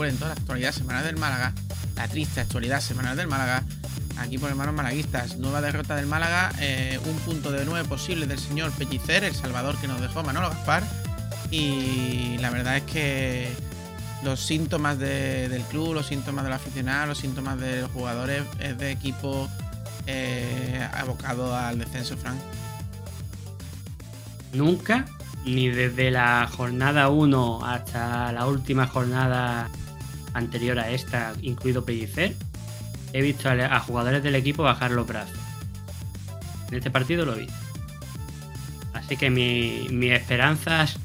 Recuerden toda la actualidad semanal del Málaga, la triste actualidad semanal del Málaga. Aquí por hermanos malaguistas, nueva derrota del Málaga, eh, un punto de nueve posible del señor Pellicer, el salvador que nos dejó Manolo Gaspar. Y la verdad es que los síntomas de- del club, los síntomas del aficionado, los síntomas de los jugadores es de equipo eh, abocado al descenso, Frank. Nunca, ni desde la jornada 1 hasta la última jornada anterior a esta, incluido Pellicer, he visto a, a jugadores del equipo bajar los brazos. En este partido lo vi. Así que mi- mis esperanzas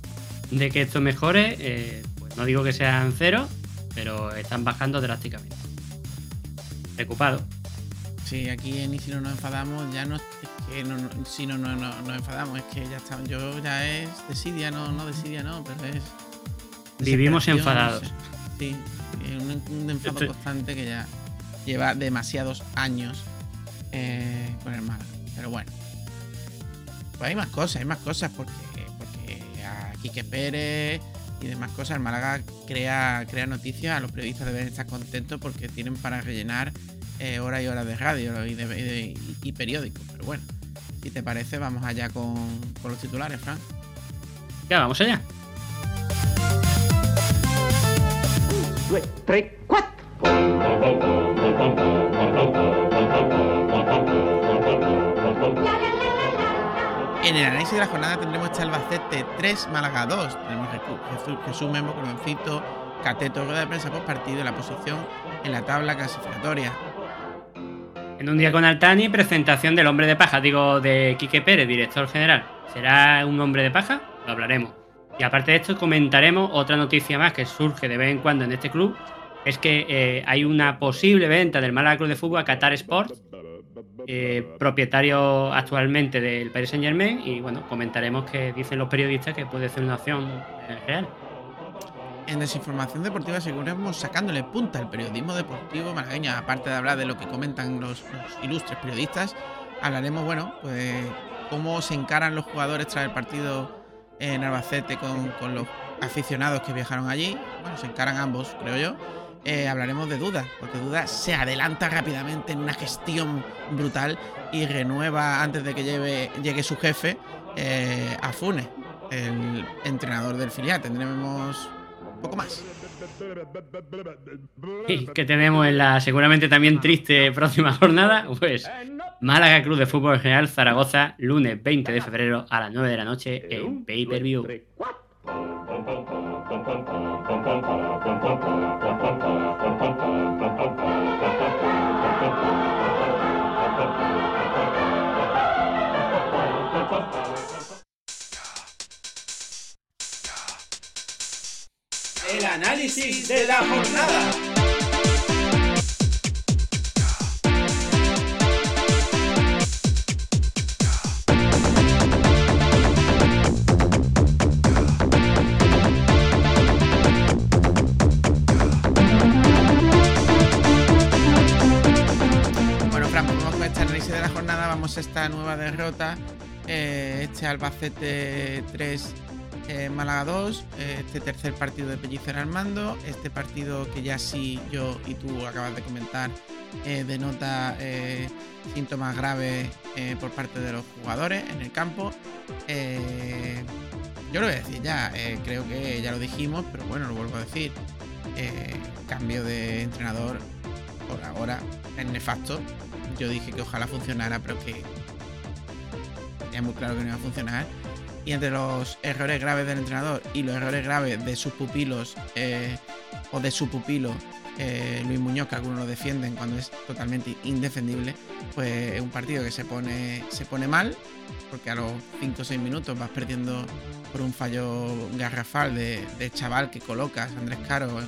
de que esto mejore, eh, pues no digo que sean cero, pero están bajando drásticamente. Preocupado. Sí, aquí en Y si no nos enfadamos, ya no es que no, no- si no, no, no- nos enfadamos, es que ya está, yo ya es desidia, no, no desidia, no, pero es. Vivimos enfadados. sé. Sí, un, un enfado Estoy- constante que ya lleva demasiados años eh, con el Málaga. Pero bueno. Pues hay más cosas, hay más cosas porque, porque a Quique Pérez y demás cosas, el Málaga crea, crea noticias, a los periodistas deben estar contentos porque tienen para rellenar eh, horas y horas de radio y, de, y de- y periódicos. Pero bueno, si te parece, vamos allá con, con los titulares, Frank. Ya, vamos allá. Due, tre, quattro. En el análisis de la jornada tendremos este Albacete 3, Málaga 2. Tenemos Jesús, Jesús, Memo, Coloncito, Cateto, rueda de prensa post partido y la posición en la tabla clasificatoria. En un día con Altani, presentación del hombre de paja, digo de Quique Pérez, director general. ¿Será un hombre de paja? Lo hablaremos. Y aparte de esto, comentaremos otra noticia más que surge de vez en cuando en este club. Es que eh, hay una posible venta del Málaga Club de Fútbol a Qatar Sports, eh, propietario actualmente del Paris Saint Germain. Y bueno, comentaremos que dicen los periodistas que puede ser una opción eh, real. En Desinformación Deportiva seguiremos sacándole punta al periodismo deportivo malagueño. Aparte de hablar de lo que comentan los, los ilustres periodistas, hablaremos, bueno, pues cómo se encaran los jugadores tras el partido en Albacete con, con los aficionados que viajaron allí. Bueno, se encaran ambos, creo yo. Eh, hablaremos de Duda, porque Duda se adelanta rápidamente en una gestión brutal y renueva antes de que lleve- llegue su jefe eh, a Funes, el entrenador del filial. Tendremos un poco más. Y que tenemos en la seguramente también triste próxima jornada, pues Málaga Club de Fútbol Real Zaragoza, lunes 20 de febrero a las 9 de la noche en Pay Per View. De la jornada. Bueno, Fran, pues vamos con este análisis de la jornada. Vamos a esta nueva derrota. eh, este Albacete 3, eh, Málaga 2. eh, este tercer partido de Pellicer al mando. Este partido que ya sí yo y tú acabas de comentar eh, denota síntomas graves por parte de los jugadores en el campo. Yo lo voy a decir ya, creo que ya lo dijimos, pero bueno, lo vuelvo a decir. Cambio de entrenador por ahora es nefasto. Yo dije que ojalá funcionara, pero que es muy claro que no iba a funcionar. Y entre los errores graves del entrenador y los errores graves de sus pupilos eh, o de su pupilo eh, Luis Muñoz, que algunos lo defienden cuando es totalmente indefendible, pues es un partido que se pone, se pone mal, porque a los 5 o 6 minutos vas perdiendo por un fallo garrafal de, chaval que colocas, Andrés Caro,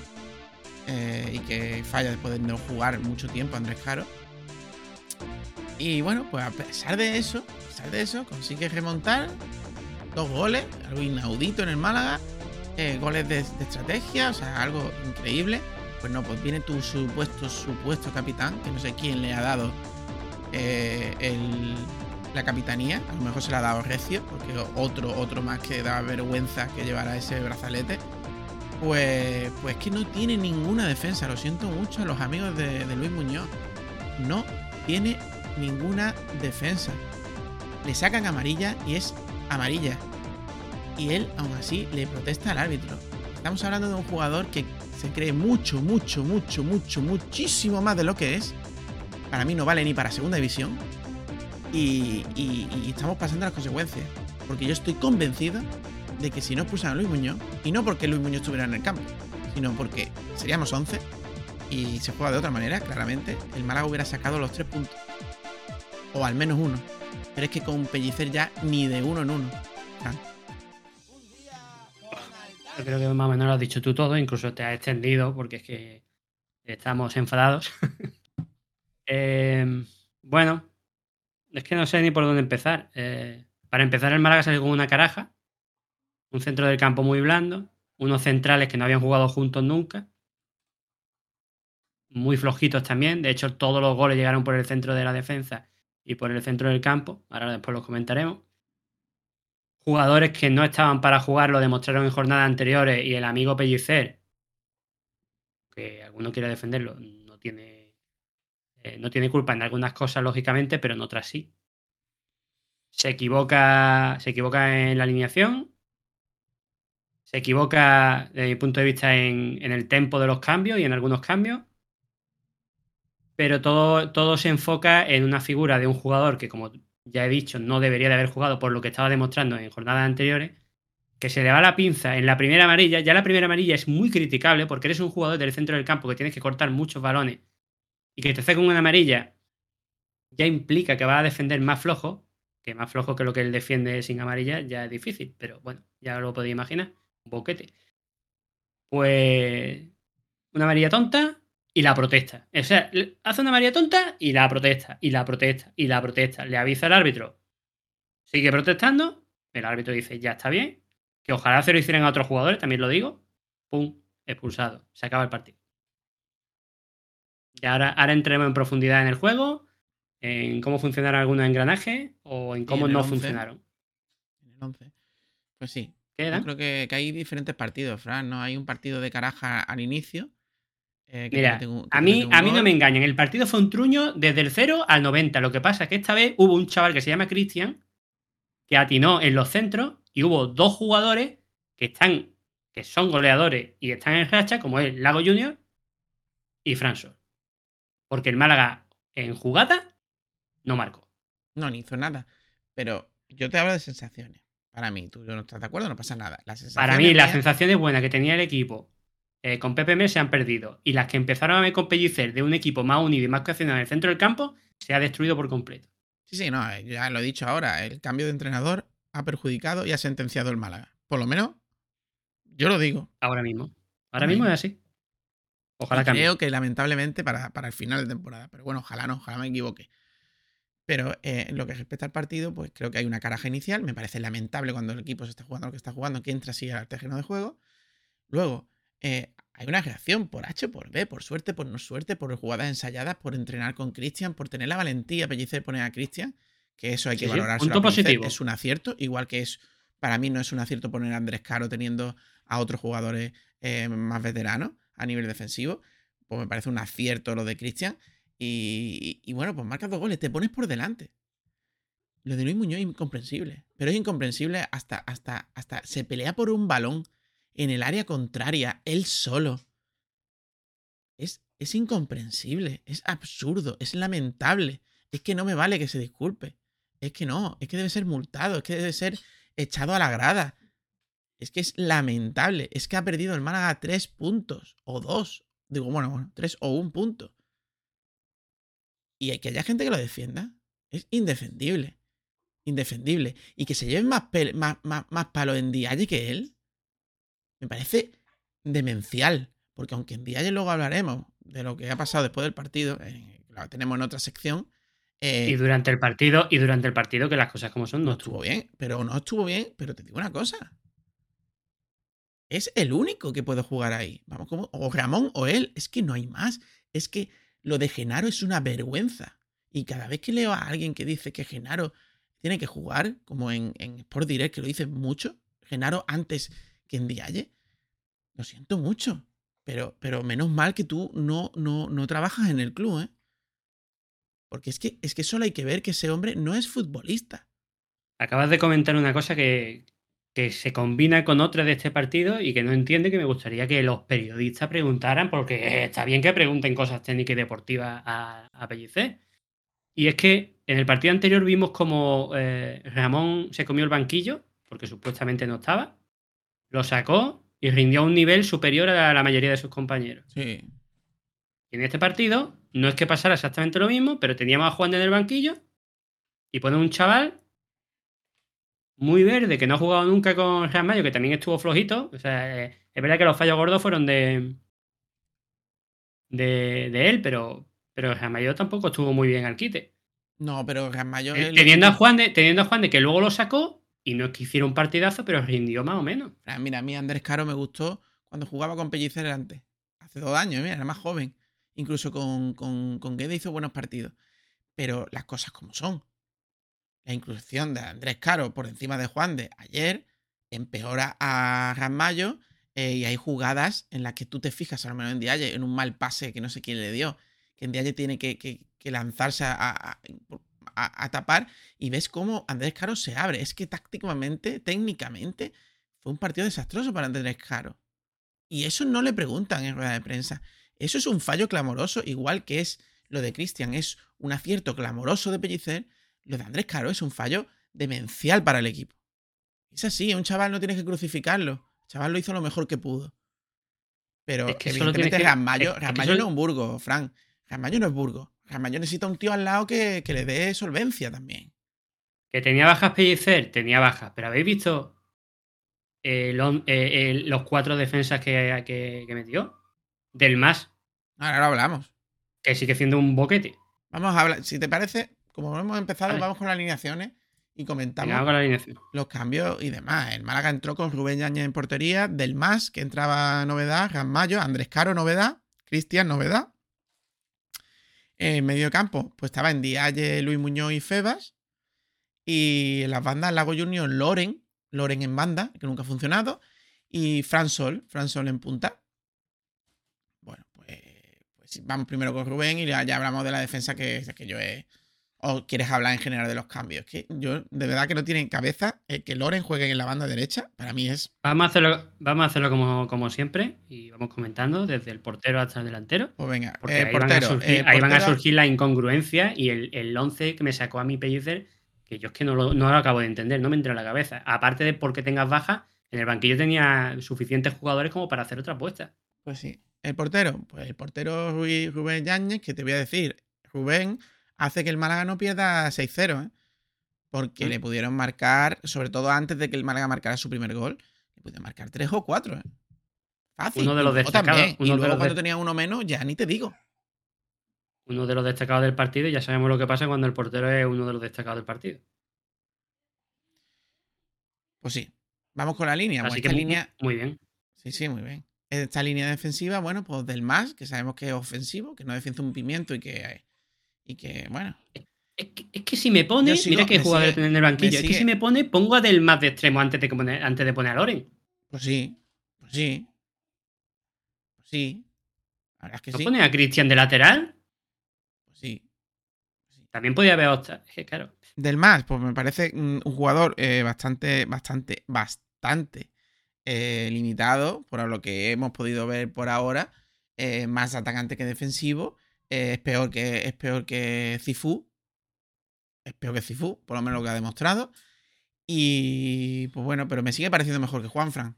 eh, y que falla después de no jugar mucho tiempo Andrés Caro. Y bueno, pues a pesar de eso, a pesar de eso, consigue remontar dos goles, algo inaudito en el Málaga, eh, goles de, estrategia, o sea, algo increíble. Pues no, pues viene tu supuesto, supuesto capitán, que no sé quién le ha dado eh, la capitanía, a lo mejor se la ha dado Recio, porque otro, otro más que da vergüenza que llevara ese brazalete. Pues, pues que no tiene ninguna defensa, lo siento mucho a los amigos de, de Luis Muñoz. No tiene ninguna defensa. Le sacan amarilla y es amarilla. Y él aún así le protesta al árbitro. Estamos hablando de un jugador que se cree mucho, mucho, mucho, mucho, muchísimo más de lo que es. Para mí no vale ni para segunda división. Y, y- y estamos pasando las consecuencias. Porque yo estoy convencido de que si no expulsan a Luis Muñoz, y no porque Luis Muñoz estuviera en el campo, sino porque seríamos 11 y se juega de otra manera, claramente, el Málaga hubiera sacado los tres puntos. O al menos uno. Pero es que con Pellicer ya ni de uno en uno. Ah, creo que más o menos lo has dicho tú todo, incluso te has extendido porque es que estamos enfadados. Eh, bueno, es que no sé ni por dónde empezar. Eh, para empezar, el Málaga salió con una caraja, un centro del campo muy blando, unos centrales que no habían jugado juntos nunca, muy flojitos también. De hecho, todos los goles llegaron por el centro de la defensa y por el centro del campo. Ahora después los comentaremos jugadores que no estaban para jugar lo demostraron en jornadas anteriores y el amigo Pellicer, que alguno quiere defenderlo, no tiene, eh, no tiene culpa en algunas cosas, lógicamente, pero en otras sí. Se equivoca, se equivoca en la alineación, se equivoca desde mi punto de vista en, en el tempo de los cambios y en algunos cambios, pero todo, todo se enfoca en una figura de un jugador que, como ya he dicho, no debería de haber jugado por lo que estaba demostrando en jornadas anteriores, que se le va la pinza en la primera amarilla. Ya la primera amarilla es muy criticable porque eres un jugador del centro del campo que tienes que cortar muchos balones y que te saque una amarilla ya implica que va a defender más flojo, que más flojo que lo que él defiende sin amarilla ya es difícil, pero bueno, ya lo podéis imaginar, un boquete. Pues una amarilla tonta y la protesta. O sea, hace una amarilla tonta y la protesta, y la protesta, y la protesta. Le avisa al árbitro, sigue protestando, el árbitro dice, ya está bien, que ojalá se lo hicieran a otros jugadores, también lo digo, pum, expulsado, se acaba el partido. Y ahora, ahora entremos en profundidad en el juego, en cómo funcionaron algunos engranajes o en cómo en no 11. funcionaron. En el 11. Pues sí. Yo creo que, que hay diferentes partidos, Fran. ¿no? Hay un partido de caraja al inicio. Eh, Mira, a mí, un a mí no me engañan. El partido fue un truño desde el 0 al 90. Lo que pasa es que esta vez hubo un chaval que se llama Cristian que atinó en los centros y hubo dos jugadores que están, que son goleadores y están en racha, como es Lago Junior y François. Porque el Málaga en jugada no marcó. No, ni hizo nada. Pero yo te hablo de sensaciones. Para mí, tú no estás de acuerdo, no pasa nada. Para mí, las mías- sensaciones buenas que tenía el equipo eh, con PPM se han perdido. Y las que empezaron a ver con Pellicer de un equipo más unido y más cohesionado en el centro del campo se ha destruido por completo. Sí, sí, no, eh, ya lo he dicho ahora. El cambio de entrenador ha perjudicado y ha sentenciado el Málaga. Por lo menos, yo lo digo. Ahora mismo. Ahora mismo mismo. es así. Ojalá cambie. creo que lamentablemente para, para el final de temporada. Pero bueno, ojalá no, ojalá me equivoque. Pero eh, en lo que respecta al partido, pues creo que hay una caraja inicial. Me parece lamentable cuando el equipo se está jugando lo que está jugando, que entra así al terreno de juego. Luego, eh, hay una reacción por H, por B, por suerte, por no suerte, por jugadas ensayadas, por entrenar con Cristian, por tener la valentía, Pellicer, poner a Cristian, que eso hay que Sí, valorar. punto positivo. Es un acierto, igual que es, para mí no es un acierto poner a Andrés Caro teniendo a otros jugadores eh, más veteranos a nivel defensivo. Pues me parece un acierto lo de Cristian. Y, y bueno, pues marcas dos goles, te pones por delante. Lo de Luis Muñoz es incomprensible. Pero es incomprensible hasta, hasta, hasta se pelea por un balón en el área contraria, él solo. Es, es incomprensible, es absurdo, es lamentable. Es que no me vale que se disculpe. Es que no, es que debe ser multado, es que debe ser echado a la grada. Es que es lamentable. Es que ha perdido el Málaga tres puntos. O dos. Digo, bueno, bueno, tres o un punto. Y hay que haya gente que lo defienda. Es indefendible. Indefendible. Y que se lleven más, más, más, más palos en Dialle que él. Me parece demencial. Porque aunque en Dialle luego hablaremos de lo que ha pasado después del partido, eh, lo tenemos en otra sección. eh, Y durante el partido, y durante el partido, que las cosas como son, no no estuvo bien, pero no estuvo bien, pero te digo una cosa. Es el único que puede jugar ahí. Vamos, como, o Ramón o él, es que no hay más. Es que lo de Genaro es una vergüenza. Y cada vez que leo a alguien que dice que Genaro tiene que jugar, como en, en Sport Direct, que lo dicen mucho, Genaro antes que en lo siento mucho. Pero, pero menos mal que tú no, no, no trabajas en el club, ¿eh? Porque es que, es que solo hay que ver que ese hombre no es futbolista. Acabas de comentar una cosa que, que se combina con otra de este partido y que no entiende que me gustaría que los periodistas preguntaran, porque está bien que pregunten cosas técnicas y deportivas a, a. Y es que en el partido anterior vimos como eh, Ramón se comió el banquillo, porque supuestamente no estaba, lo sacó y rindió a un nivel superior a la mayoría de sus compañeros. Sí. Y en este partido no es que pasara exactamente lo mismo, pero teníamos a Juan en el banquillo y pone un chaval muy verde que no ha jugado nunca con Real Mayo, que también estuvo flojito. O sea, eh, es verdad que los fallos gordos fueron de, de, de él, pero, pero Real Mayo tampoco estuvo muy bien al quite. No, pero Ramallo. Eh, Teniendo a, Juan de, teniendo a Juan de que luego lo sacó y no es que hiciera un partidazo, pero rindió más o menos. Mira, a mí Andrés Caro me gustó cuando jugaba con Pellicer antes. Hace dos años, mira, era más joven. Incluso con, con, con Guede hizo buenos partidos. Pero las cosas como son. La inclusión de Andrés Caro por encima de Juan de ayer empeora a Ramallo eh, y hay jugadas en las que tú te fijas, al menos en Dialle, en un mal pase que no sé quién le dio, que en Dialle tiene que, que, lanzarse a, a, a, tapar y ves cómo Andrés Caro se abre. Es que tácticamente, técnicamente, fue un partido desastroso para Andrés Caro. Y eso no le preguntan en rueda de prensa. Eso es un fallo clamoroso, igual que es lo de Cristian, es un acierto clamoroso de Pellicer. Lo de Andrés Caro es un fallo demencial para el equipo. Es así, un chaval no tienes que crucificarlo. El chaval lo hizo lo mejor que pudo. Pero Es que evidentemente Ramallo, no es un Burgo, Fran. Ramallo no es Burgo. Ramallo necesita un tío al lado que, que le dé solvencia también. Que tenía bajas Pellicer, tenía bajas, pero habéis visto eh, el- los cuatro defensas que, que- que metió. Del más, Ahora lo hablamos. que sigue siendo un boquete. Vamos a hablar, si te parece, como hemos empezado, Vale. vamos con las alineaciones y comentamos con la los cambios y demás. El Málaga entró con Rubén Yañez en portería, Del Más, que entraba novedad, Ramallo, Andrés Caro, novedad, Cristian, novedad. En medio campo, pues estaba en Dialle, Luis Muñoz y Febas. Y en las bandas, Lago Junior, Loren, Loren en banda, que nunca ha funcionado. Y Fran Sol, Fran Sol en punta. Bueno, pues, pues vamos primero con Rubén y ya, hablamos de la defensa que, que yo he, o quieres hablar en general de los cambios. Que yo, de verdad que no tiene cabeza el que Loren juegue en la banda derecha. Para mí es. Vamos a hacerlo, vamos a hacerlo como, como siempre y vamos comentando desde el portero hasta el delantero. Pues venga, Porque eh, ahí, van a surgir, eh, ahí van a portero- surgir las incongruencias y el, el 11 que me sacó a mi Pellicer, que yo es que no lo, no lo acabo de entender, no me entra en la cabeza. Aparte de porque tengas bajas, en el banquillo tenía suficientes jugadores como para hacer otra apuesta. Pues sí. El portero, pues el portero Rubén Yáñez, que te voy a decir, Rubén hace que el Málaga no pierda 6-0, ¿eh? Porque Mm. le pudieron marcar, sobre todo antes de que el Málaga marcara su primer gol, le pudieron marcar 3 o 4, ¿eh? Fácil. Uno de los destacados, también. uno y de luego los cuando de- tenía uno menos, ya ni te digo. Uno de los destacados del partido y ya sabemos lo que pasa cuando el portero es uno de los destacados del partido. Pues sí. Vamos con la línea. Pues Así que muy- línea. muy bien. Sí, sí, muy bien. Esta línea defensiva, bueno, pues del más, que sabemos que es ofensivo, que no defiende un pimiento y que. Y que, bueno. Es que, es que si me pone, sigo- mira que jugador sigue- en el banquillo. Es que si me pone, pongo a del más de extremo antes de, poner, antes de poner a Loren. Pues sí. Pues sí. Pues sí. La es que ¿No sí. pone a Cristian de lateral? Pues sí. También podía haber otra. Es que claro. Del más, pues me parece mm, un jugador eh, bastante, bastante, bastante eh, limitado por lo que hemos podido ver por ahora. eh, más atacante que defensivo. Eh, es peor que es peor que Cifu. Es peor que Cifu, por lo menos lo que ha demostrado. Y pues bueno, pero me sigue pareciendo mejor que Juanfran.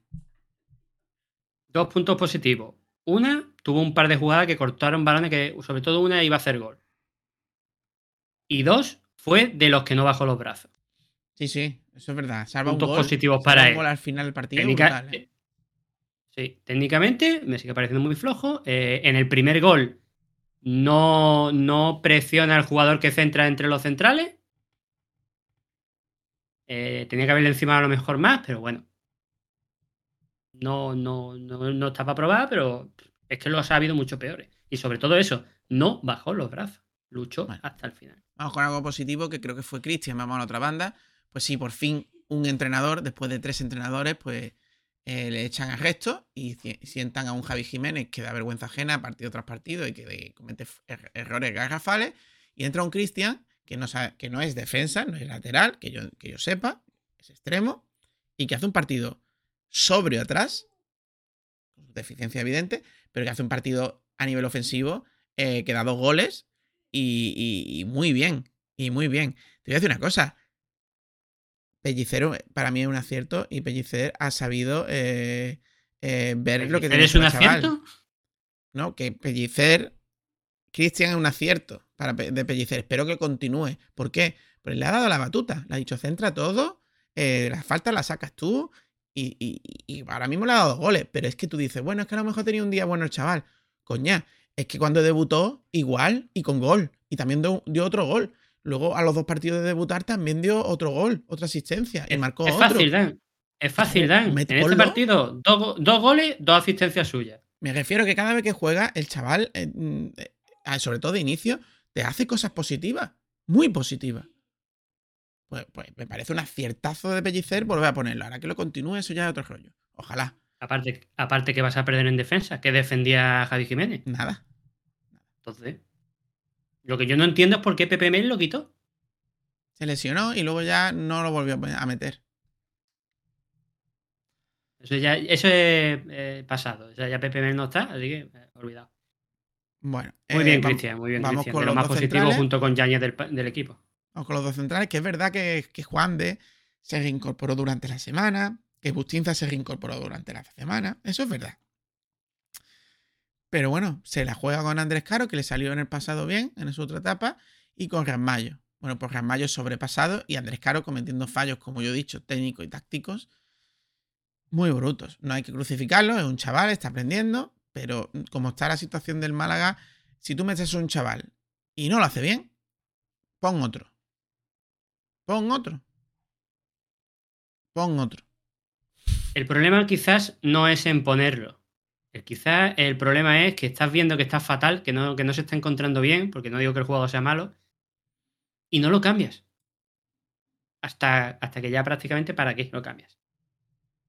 Dos puntos positivos. Una, tuvo un par de jugadas que cortaron balones que, sobre todo una, iba a hacer gol. Y dos, fue de los que no bajó los brazos. Sí, sí, eso es verdad. Salva Puntos un gol, positivos salva para un él. gol al final del partido. Técnica- brutal, ¿eh? Sí, técnicamente me sigue pareciendo muy flojo. Eh, en el primer gol no, no presiona al jugador que centra entre los centrales. Eh, tenía que haberle encima a lo mejor más, pero bueno. No, no, no, no está para probar, pero es que los ha habido mucho peores. Y sobre todo eso, no bajó los brazos. Luchó Bueno. hasta el final. Vamos con algo positivo que creo que fue Cristian. Vamos a la otra banda. Pues sí, por fin un entrenador, después de tres entrenadores, pues eh, le echan arresto y sientan a un Javi Jiménez que da vergüenza ajena partido tras partido y que comete er- errores garrafales. Y entra un Cristian que no, sabe- que no es defensa, no es lateral, que yo, que yo sepa, es extremo, y que hace un partido sobrio atrás, con su deficiencia evidente, pero que hace un partido a nivel ofensivo eh, que da dos goles y- y muy bien, y muy bien. Te voy a decir una cosa. Pellicero eh, para mí es un acierto y Pellicer ha sabido eh, eh, ver lo que tiene ¿Eres un chaval. acierto? ¿no? Que Pellicer, Cristian es un acierto para, de Pellicer. Espero que continúe. ¿Por qué? Porque le ha dado la batuta. Le ha dicho, centra todo, eh, las faltas las sacas tú. Y, y- y ahora mismo le ha dado goles. Pero es que tú dices, bueno, es que a lo mejor tenía un día bueno el chaval. Coña, es que cuando debutó, igual y con gol. Y también dio, dio otro gol. Luego a los dos partidos de debutar también dio otro gol, otra asistencia. Y Es, marcó es otro. fácil, Dan. Es fácil, Dan. En este partido, dos, dos goles, dos asistencias suyas. Me refiero que cada vez que juega, el chaval, eh, mm, eh, sobre todo de inicio, te hace cosas positivas. Muy positivas. Pues, pues me parece un aciertazo de Pellicer volver a ponerlo. Ahora que lo continúe, eso ya es otro rollo. Ojalá. Aparte, aparte que vas a perder en defensa, que defendía a Javi Jiménez. Nada. Entonces, lo que yo no entiendo es por qué Pepe Mel lo quitó. Se lesionó y luego ya no lo volvió a meter. Eso ya, eso es eh, pasado. O sea, ya Pepe Mel no está, así que eh, olvidado. Bueno. Muy eh, bien, vam- Cristian, muy bien, vamos Cristian. con De lo los más positivo centrales. junto con Yañez del equipo. Vamos con los dos centrales, que es verdad que, que Juan de se reincorporó durante la semana, que Bustinza se reincorporó durante la semana. Eso es verdad. Pero bueno, se la juega con Andrés Caro, que le salió en el pasado bien, en su otra etapa, y con Rasmayo. Bueno, pues Rasmayo sobrepasado y Andrés Caro cometiendo fallos, como yo he dicho, técnicos y tácticos, muy brutos. No hay que crucificarlo, es un chaval, está aprendiendo, pero como está la situación del Málaga, si tú metes a un chaval y no lo hace bien, pon otro. Pon otro. Pon otro. El problema quizás no es en ponerlo. El, quizás el problema es que estás viendo que está fatal, que no, que no se está encontrando bien, porque no digo que el jugador sea malo, y no lo cambias. Hasta, hasta que ya prácticamente para qué lo cambias.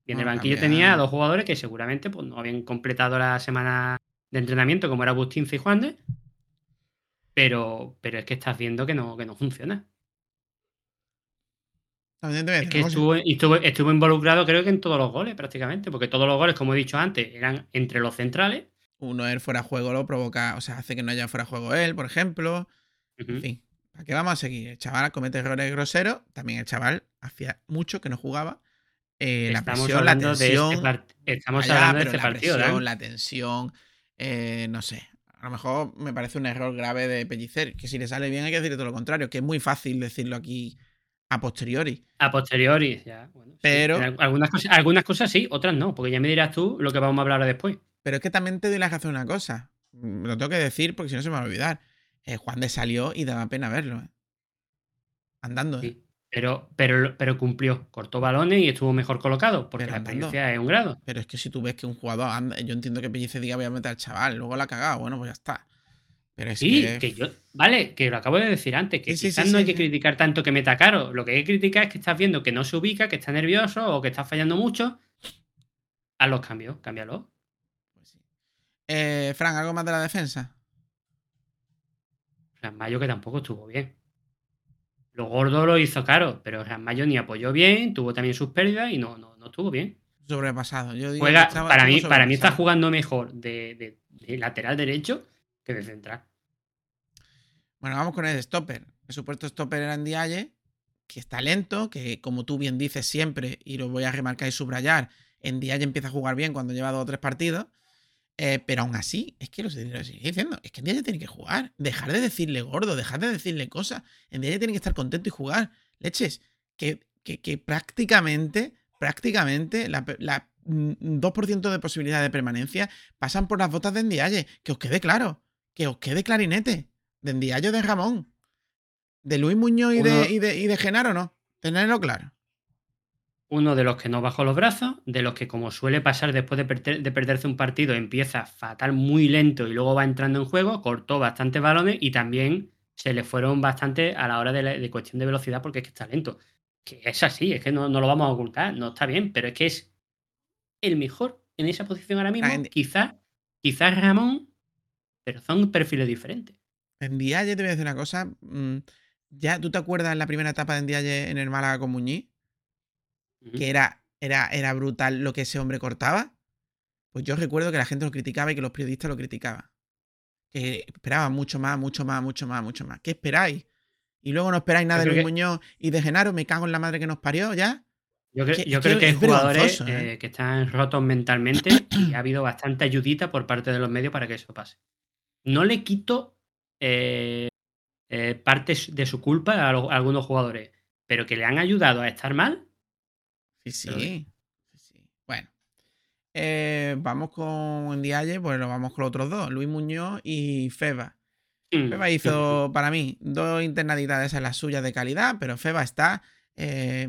Y en No el lo banquillo tenía a dos jugadores que seguramente pues, no habían completado la semana de entrenamiento, como era Agustín y Juan de, pero, pero es que estás viendo que no, que no funciona. También te voy a Es decir que una cosa. estuvo, estuvo, estuvo involucrado creo que en todos los goles prácticamente, porque todos los goles, como he dicho antes, eran entre los centrales. Uno él fuera juego lo provoca, o sea, hace que no haya fuera juego él, por ejemplo. En fin, ¿para qué vamos a seguir? El chaval comete errores groseros. También el chaval hacía mucho que no jugaba. Eh, la presión, la de tensión. este part- Estamos Allá, hablando de este la partido, presión, la tensión, eh, no sé. A lo mejor me parece un error grave de Pellicer, que si le sale bien hay que decir todo lo contrario, que es muy fácil decirlo aquí a posteriori. A posteriori, ya. bueno. Pero- algunas, cosas, algunas cosas sí, otras no, porque ya me dirás tú lo que vamos a hablar después. Pero es que también te doy la razón una cosa. Mm, Lo tengo que decir porque si no se me va a olvidar. Eh, Juan de salió y daba pena verlo. ¿eh? Andando. ¿eh? Sí. Pero, pero, pero cumplió, cortó balones y estuvo mejor colocado, porque Pero la andando. experiencia es un grado. Pero es que si tú ves que un jugador anda, yo entiendo que Pellicer diga voy a meter al chaval, luego la ha cagado, bueno, pues ya está. Pero Sí, que, que yo, vale, que lo acabo de decir antes, que Sí, quizás sí, no hay que criticar tanto que meta caro. Lo que hay que criticar es que estás viendo que no se ubica, que está nervioso o que está fallando mucho. Haz los cambios, cámbialo. pues. Eh, Fran, ¿algo más de la defensa? Mayo que tampoco estuvo bien. Lo gordo lo hizo caro, pero Mayo ni apoyó bien, tuvo también sus pérdidas y no, no, no estuvo bien. Sobrepasado. Yo digo Juega, que estaba- para, mí, para mí está jugando mejor de, de- de lateral derecho que de central. Bueno, vamos con el stopper. El supuesto stopper era en Dialle, que está lento, que como tú bien dices siempre, y lo voy a remarcar y subrayar, en ya empieza a jugar bien cuando lleva dos o tres partidos. eh, pero aún así, es que lo sigo diciendo, es que en ya tiene que jugar. Dejar de decirle gordo, dejar de decirle cosas. En tiene que estar contento y jugar. Leches, que, que, prácticamente, prácticamente, la, la mm, 2% de posibilidad de permanencia pasan por las botas de Ndiaye. Que os quede claro, que os quede clarinete. De Ndiaye o de Ramón. De Luis Muñoz y, Uno- de, y, de, y de Genaro, no. Tenerlo claro. Uno de los que no bajó los brazos, de los que como suele pasar después de, perder- de perderse un partido, empieza fatal muy lento y luego va entrando en juego, cortó bastantes balones y también se le fueron bastante a la hora de, la- de cuestión de velocidad porque es que está lento. Que es así, es que no, no lo vamos a ocultar, no está bien, pero es que es el mejor en esa posición ahora mismo. Quizás quizás Ramón, pero son perfiles diferentes. En Ndiaye te voy a decir una cosa. mm, Ya, ¿tú te acuerdas la primera etapa de Ndiaye en el Málaga con Muñiz? Que era, era, era brutal lo que ese hombre cortaba, pues yo recuerdo que la gente lo criticaba y que los periodistas lo criticaban. Que esperaban mucho más, mucho más, mucho más, mucho más. ¿Qué esperáis? Y luego no esperáis nada de Luis que- Muñoz y de Genaro, me cago en la madre que nos parió, ¿ya? Yo, cre- creo que hay es jugadores ¿eh? eh, que están rotos mentalmente y ha habido bastante ayudita por parte de los medios para que eso pase. No le quito eh, eh, parte de su culpa a, lo- a algunos jugadores, pero que le han ayudado a estar mal. Sí, sí. Bueno. Eh, vamos con Ndiaye, pues lo vamos con los otros dos, Luis Muñoz y Feba. mm, Feba hizo, para mí, dos internaditadas de esas las suyas de calidad, pero Feba está. eh,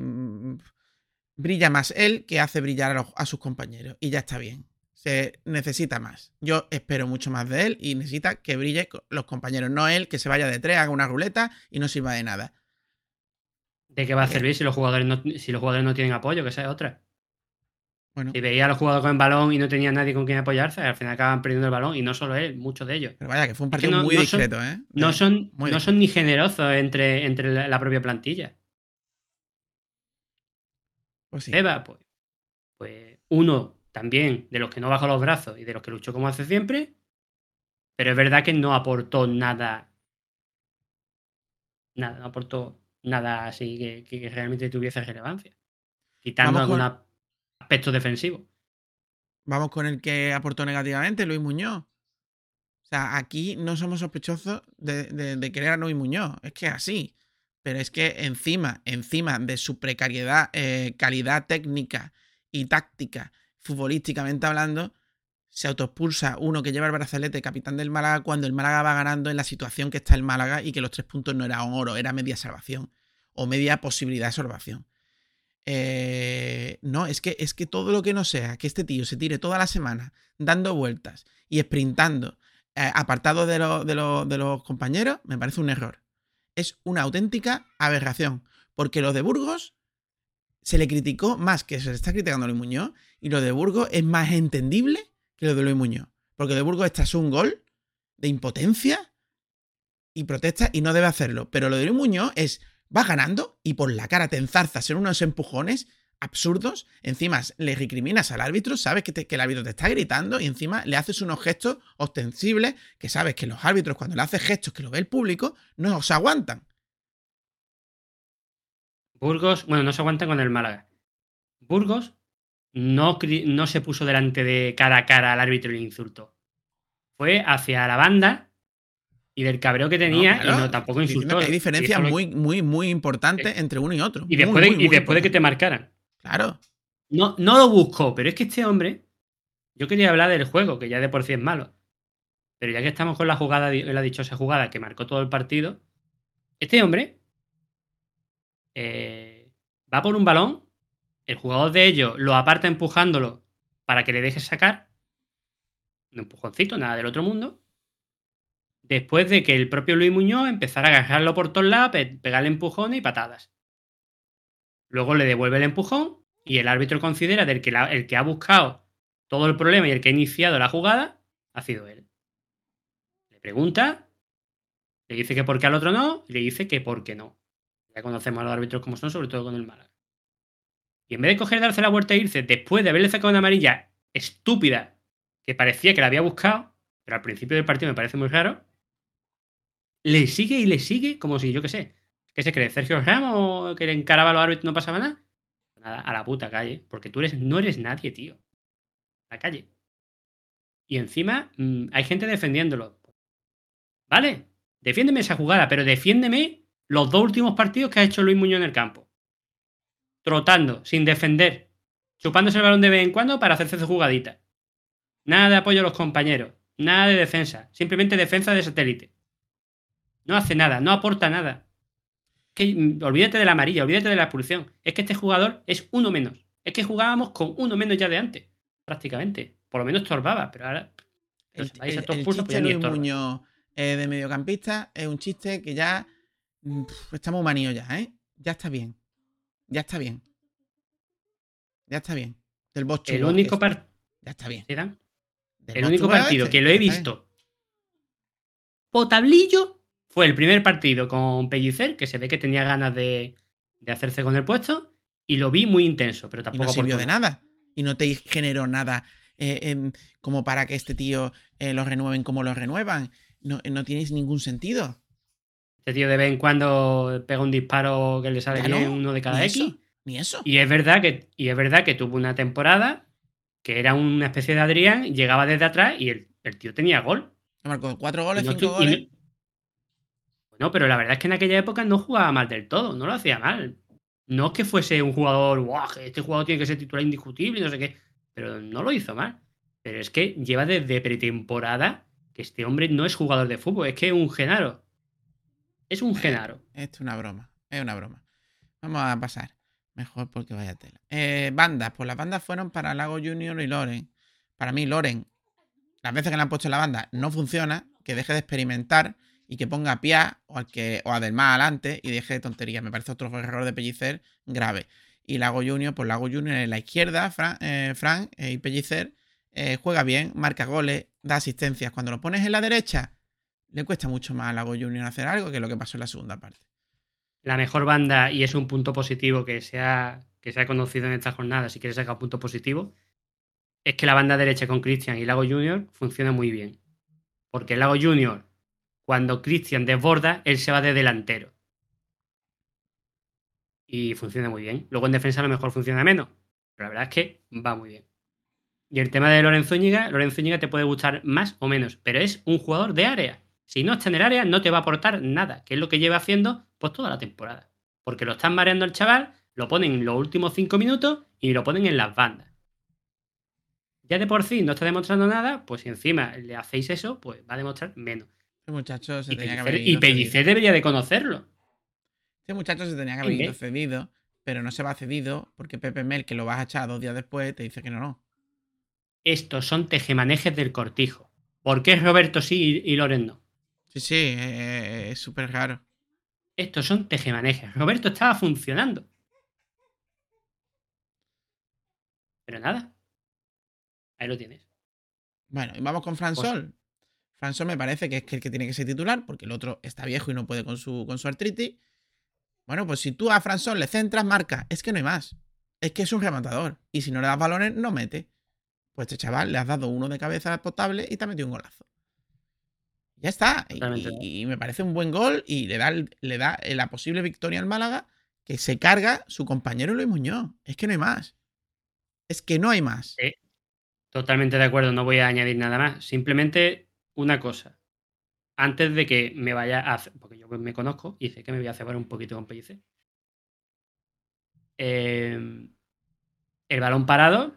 brilla más él que hace brillar a, los- a sus compañeros. Y ya está bien. Se necesita más. Yo espero mucho más de él y necesita que brille co- los compañeros. No él que se vaya de tres, haga una ruleta y no sirva de nada. ¿De qué va a servir si los jugadores no, si los jugadores no tienen apoyo? Que esa es otra. Bueno, Si veía a los jugadores con el balón y no tenía nadie con quien apoyarse, al final acaban perdiendo el balón y no solo él, muchos de ellos. pero vaya, que fue un Es que partido no- muy no son- discreto, ¿eh? No son, no discreto. son ni generosos entre, entre la, la propia plantilla. Pues sí. Eva, pues, pues uno también de los que no bajó los brazos y de los que luchó como hace siempre, pero es verdad que no aportó nada, nada, no aportó nada así que, que realmente tuviese relevancia, quitando Vamos con- algún aspecto defensivo. Vamos con el que aportó negativamente, Luis Muñoz. O sea, aquí no somos sospechosos de, de- de querer a Luis Muñoz. Es que es así. Pero es que encima, encima de su precariedad, eh, calidad técnica y táctica, futbolísticamente hablando, se autoexpulsa uno que lleva el brazalete capitán del Málaga cuando el Málaga va ganando en la situación que está el Málaga y que los tres puntos no eran oro, era media salvación o media posibilidad de salvación. Eh, no, es que, es que todo lo que no sea que este tío se tire toda la semana dando vueltas y sprintando, eh, apartado de, de de los compañeros, me parece un error. Es una auténtica aberración. Porque lo de Burgos se le criticó más que se le está criticando a Luis Muñoz, y lo de Burgos es más entendible que lo de Luis Muñoz. Porque de Burgos estás un gol de impotencia y protesta y no debe hacerlo. Pero lo de Luis Muñoz es, va ganando y por la cara te enzarzas en unos empujones absurdos, encima le recriminas al árbitro, sabes que, que el árbitro te está gritando y encima le haces unos gestos ostensibles que sabes que los árbitros cuando le haces gestos que lo ve el público no os aguantan. Burgos, bueno, no se aguantan con el Málaga. Burgos no, no se puso delante de cara a cara al árbitro y le insultó. Fue hacia la banda y del cabreo que tenía No, claro, y no tampoco insultó. hay diferencias lo- muy, muy, muy importantes entre uno y otro. Y Muy, después, de, muy, y muy después de que te marcaran. Claro. No, no lo buscó, pero es que este hombre. Yo quería hablar del juego, que ya de por sí es malo. Pero ya que estamos con la jugada, la dichosa jugada que marcó todo el partido, este hombre eh, va por un balón, el jugador de ellos lo aparta empujándolo para que le deje sacar. Un empujoncito, nada del otro mundo. Después de que el propio Luis Muñoz empezara a agarrarlo por todos lados, pe- pegarle empujones y patadas. Luego le devuelve el empujón y el árbitro considera del que el que ha buscado todo el problema y el que ha iniciado la jugada ha sido él. Le pregunta, le dice que por qué al otro no, y le dice que por qué no. Ya conocemos a los árbitros como son, sobre todo con el Málaga. Y en vez de coger, darse la vuelta e irse, después de haberle sacado una amarilla estúpida, que parecía que la había buscado, pero al principio del partido me parece muy raro, le sigue y le sigue como si, yo qué sé, ¿Qué se cree? ¿Sergio Ramos que le encaraba a los árbitros y no pasaba nada? Nada, a la puta calle. Porque tú eres, no eres nadie, tío. A la calle. Y encima mm, hay gente defendiéndolo. ¿Vale? Defiéndeme esa jugada, pero defiéndeme los dos últimos partidos que ha hecho Luis Muñoz en el campo. Trotando, sin defender. Chupándose el balón de vez en cuando para hacerse su jugadita. Nada de apoyo a los compañeros. Nada de defensa. Simplemente defensa de satélite. No hace nada, no aporta nada. Que, mm, olvídate de la amarilla, olvídate de la expulsión. Es que este jugador es uno menos. Es que jugábamos con uno menos ya de antes, prácticamente. Por lo menos estorbaba, pero ahora. El, os vais a el- todos el pulsos, pues chiste ni Luis. Muñoz eh, de mediocampista es un chiste que ya mm, estamos maníos ya, ¿eh? Ya está bien. Ya está bien. Ya está bien. Del El Chubot único, este. par- Ya está bien. El único Chubot partido este, que lo he visto potablillo fue el primer partido con Pellicer, que se ve que tenía ganas de, de hacerse con el puesto, y lo vi muy intenso, pero Y tampoco no sirvió de nada. Y no te generó nada eh, em, como para que este tío eh, lo renueven como lo renuevan. No, no tienes ningún sentido. Este tío de vez en cuando pega un disparo que le sale bien no, uno de cada ni X. eso. Ni eso. Y es verdad que, y es verdad que tuvo una temporada que era una especie de Adrián, llegaba desde atrás y el, el tío tenía gol. Marcó cuatro goles, no cinco goles. no- Bueno, pero la verdad es que en aquella época no jugaba mal del todo, no lo hacía mal. No es que fuese un jugador, "Buah, que este jugador tiene que ser titular indiscutible y no sé qué, pero no lo hizo mal. Pero es que lleva desde pretemporada que este hombre no es jugador de fútbol, es que es un genaro. Es un genaro. Esto es una broma. Es una broma. Vamos a pasar. Mejor porque vaya tela. Eh, bandas. Pues las bandas fueron para Lago Junior y Loren. Para mí, Loren, las veces que le han puesto la banda, no funciona. Que deje de experimentar y que ponga a Pia o, al que, o a adelante y deje de tonterías. Me parece otro error de Pellicer grave. Y Lago Junior, pues Lago Junior en la izquierda, Fran, eh, Fran, eh, y Pellicer juega bien, marca goles, da asistencias. Cuando lo pones en la derecha, le cuesta mucho más a Lago Junior hacer algo que lo que pasó en la segunda parte. La mejor banda, y es un punto positivo que se ha, que conocido en esta jornada, si quieres sacar un punto positivo, es que la banda derecha con Christian y Lago Junior funciona muy bien. Porque Lago Junior, cuando Christian desborda, él se va de delantero. Y funciona muy bien. Luego en defensa a lo mejor funciona menos. Pero la verdad es que va muy bien. Y el tema de Lorenzo Zúñiga, Lorenzo Zúñiga te puede gustar más o menos, pero es un jugador de área. Si no está en el área, no te va a aportar nada, que es lo que lleva haciendo pues toda la temporada. Porque lo están mareando al chaval, lo ponen en los últimos cinco minutos y lo ponen en las bandas. Ya de por sí no está demostrando nada, pues si encima le hacéis eso, pues va a demostrar menos. Este muchacho se Y tenía que Pellicer, haber y ido Pellicer cedido. debería de conocerlo. Este muchacho se tenía que haber cedido, pero no se va cedido porque Pepe Mel, que lo vas a echar dos días después, te dice que no, no. Estos son tejemanejes del cortijo. ¿Por qué Roberto sí y y Loren no? Sí, sí, eh, es súper raro. Estos son tejemanejes. Roberto estaba funcionando. Pero nada. Ahí lo tienes. Bueno, y vamos con Fran Pues- Sol. Fran Sol me parece que es el que tiene que ser titular, porque el otro está viejo y no puede con su, con su artritis. Bueno, pues si tú a Fran Sol le centras, marca. Es que no hay más. Es que es un rematador. Y si no le das balones, no mete. Pues este chaval le has dado uno de cabeza potable y te ha metido un golazo. Ya está. Y, me parece un buen gol y le da, el- le da la posible victoria al Málaga que se carga su compañero Luis Muñoz. Es que no hay más. Es que no hay más. Sí. Totalmente de acuerdo, no voy a añadir nada más. Simplemente una cosa. Antes de que me vaya a hacer, porque yo me conozco y sé que me voy a cebar un poquito con Pellicer. Eh, el balón parado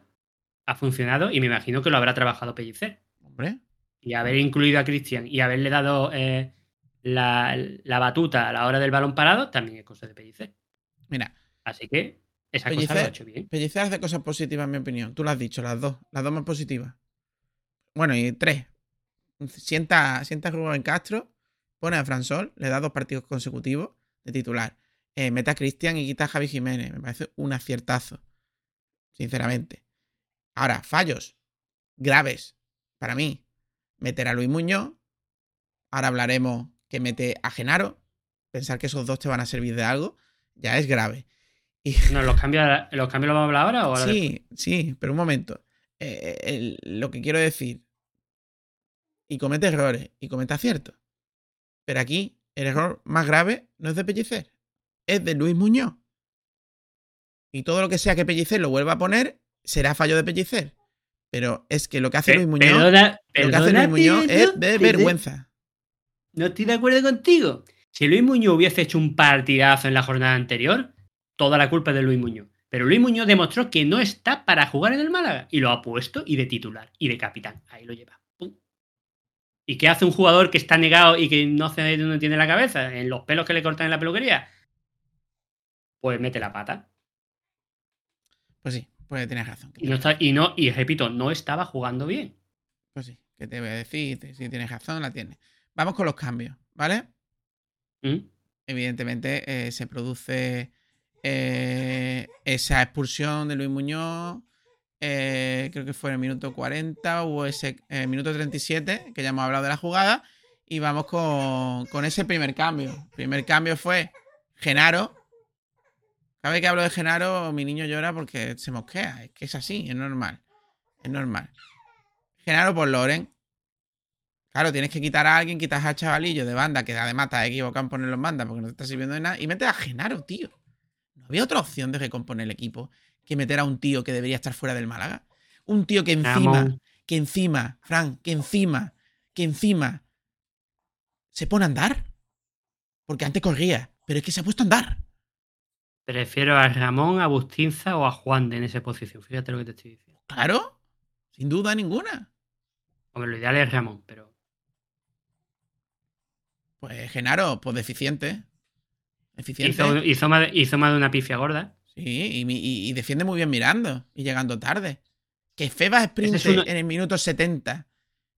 ha funcionado y me imagino que lo habrá trabajado Pellicer. Hombre. Y haber incluido a Cristian y haberle dado eh, la, la batuta a la hora del balón parado también es cosa de Pellicer. Mira, Así que esa cosa lo ha hecho bien. Pellicer hace cosas positivas, en mi opinión. Tú lo has dicho, las dos. Las dos más positivas. Bueno, y tres. Sienta, sienta a Rubén Castro, pone a Fransol, le da dos partidos consecutivos de titular. Eh, mete a Cristian y quita a Javi Jiménez. Me parece un aciertazo. Sinceramente. Ahora, fallos graves para mí. Meter a Luis Muñoz. Ahora hablaremos que mete a Genaro. Pensar que esos dos te van a servir de algo ya es grave. Y, No, ¿los cambios, ¿Los cambios los vamos a hablar ahora o ahora después? Sí, sí, pero un momento. Eh, el- lo que quiero decir. Y comete errores y comete aciertos. Pero aquí el error más grave no es de Pellicer, es de Luis Muñoz. Y todo lo que sea que Pellicer lo vuelva a poner será fallo de Pellicer. Pero es que lo que hace Pe- Luis Muñoz, perdona- lo que hace Luis Muñoz es de vergüenza. No estoy de acuerdo contigo. Si Luis Muñoz hubiese hecho un partidazo en la jornada anterior, toda la culpa es de Luis Muñoz. Pero Luis Muñoz demostró que no está para jugar en el Málaga y lo ha puesto y de titular y de capitán. Ahí lo lleva. Pum. ¿Y qué hace un jugador que está negado y que no, se, no tiene la cabeza? En los pelos que le cortan en la peluquería. Pues mete la pata. Pues sí, pues tienes razón. Y no está, y no, y repito, no estaba jugando bien. Pues sí, que te voy a decir, si tienes razón, la tienes. Vamos con los cambios, ¿vale? ¿Mm? Evidentemente eh, se produce eh, esa expulsión de Luis Muñoz, eh, creo que fue en el minuto 40 o ese minuto 37, que ya hemos hablado de la jugada, y vamos con, con ese primer cambio. El primer cambio fue Genaro. Cada vez que hablo de Genaro, mi niño llora porque se mosquea. Es que es así, es normal. Es normal. Genaro por Loren. Claro, tienes que quitar a alguien, quitas a chavalillo de banda, que además te has equivocado en ponerlo en banda porque no te está sirviendo de nada, y metes a Genaro, tío. No había otra opción de recomponer el equipo que meter a un tío que debería estar fuera del Málaga. Un tío que encima, que encima, Fran, que encima, que encima se pone a andar. Porque antes corría, pero es que se ha puesto a andar. Prefiero a Ramón, a Bustinza o a Juan de en esa posición. Fíjate lo que te estoy diciendo. Claro, sin duda ninguna. Hombre, lo ideal es Ramón, pero. Pues Genaro, pues deficiente. Deficiente. Hizo, hizo más, de- hizo más de una pifia gorda. Sí, y, mi- y- y defiende muy bien mirando y llegando tarde. Que Febas sprinte es en el minuto 70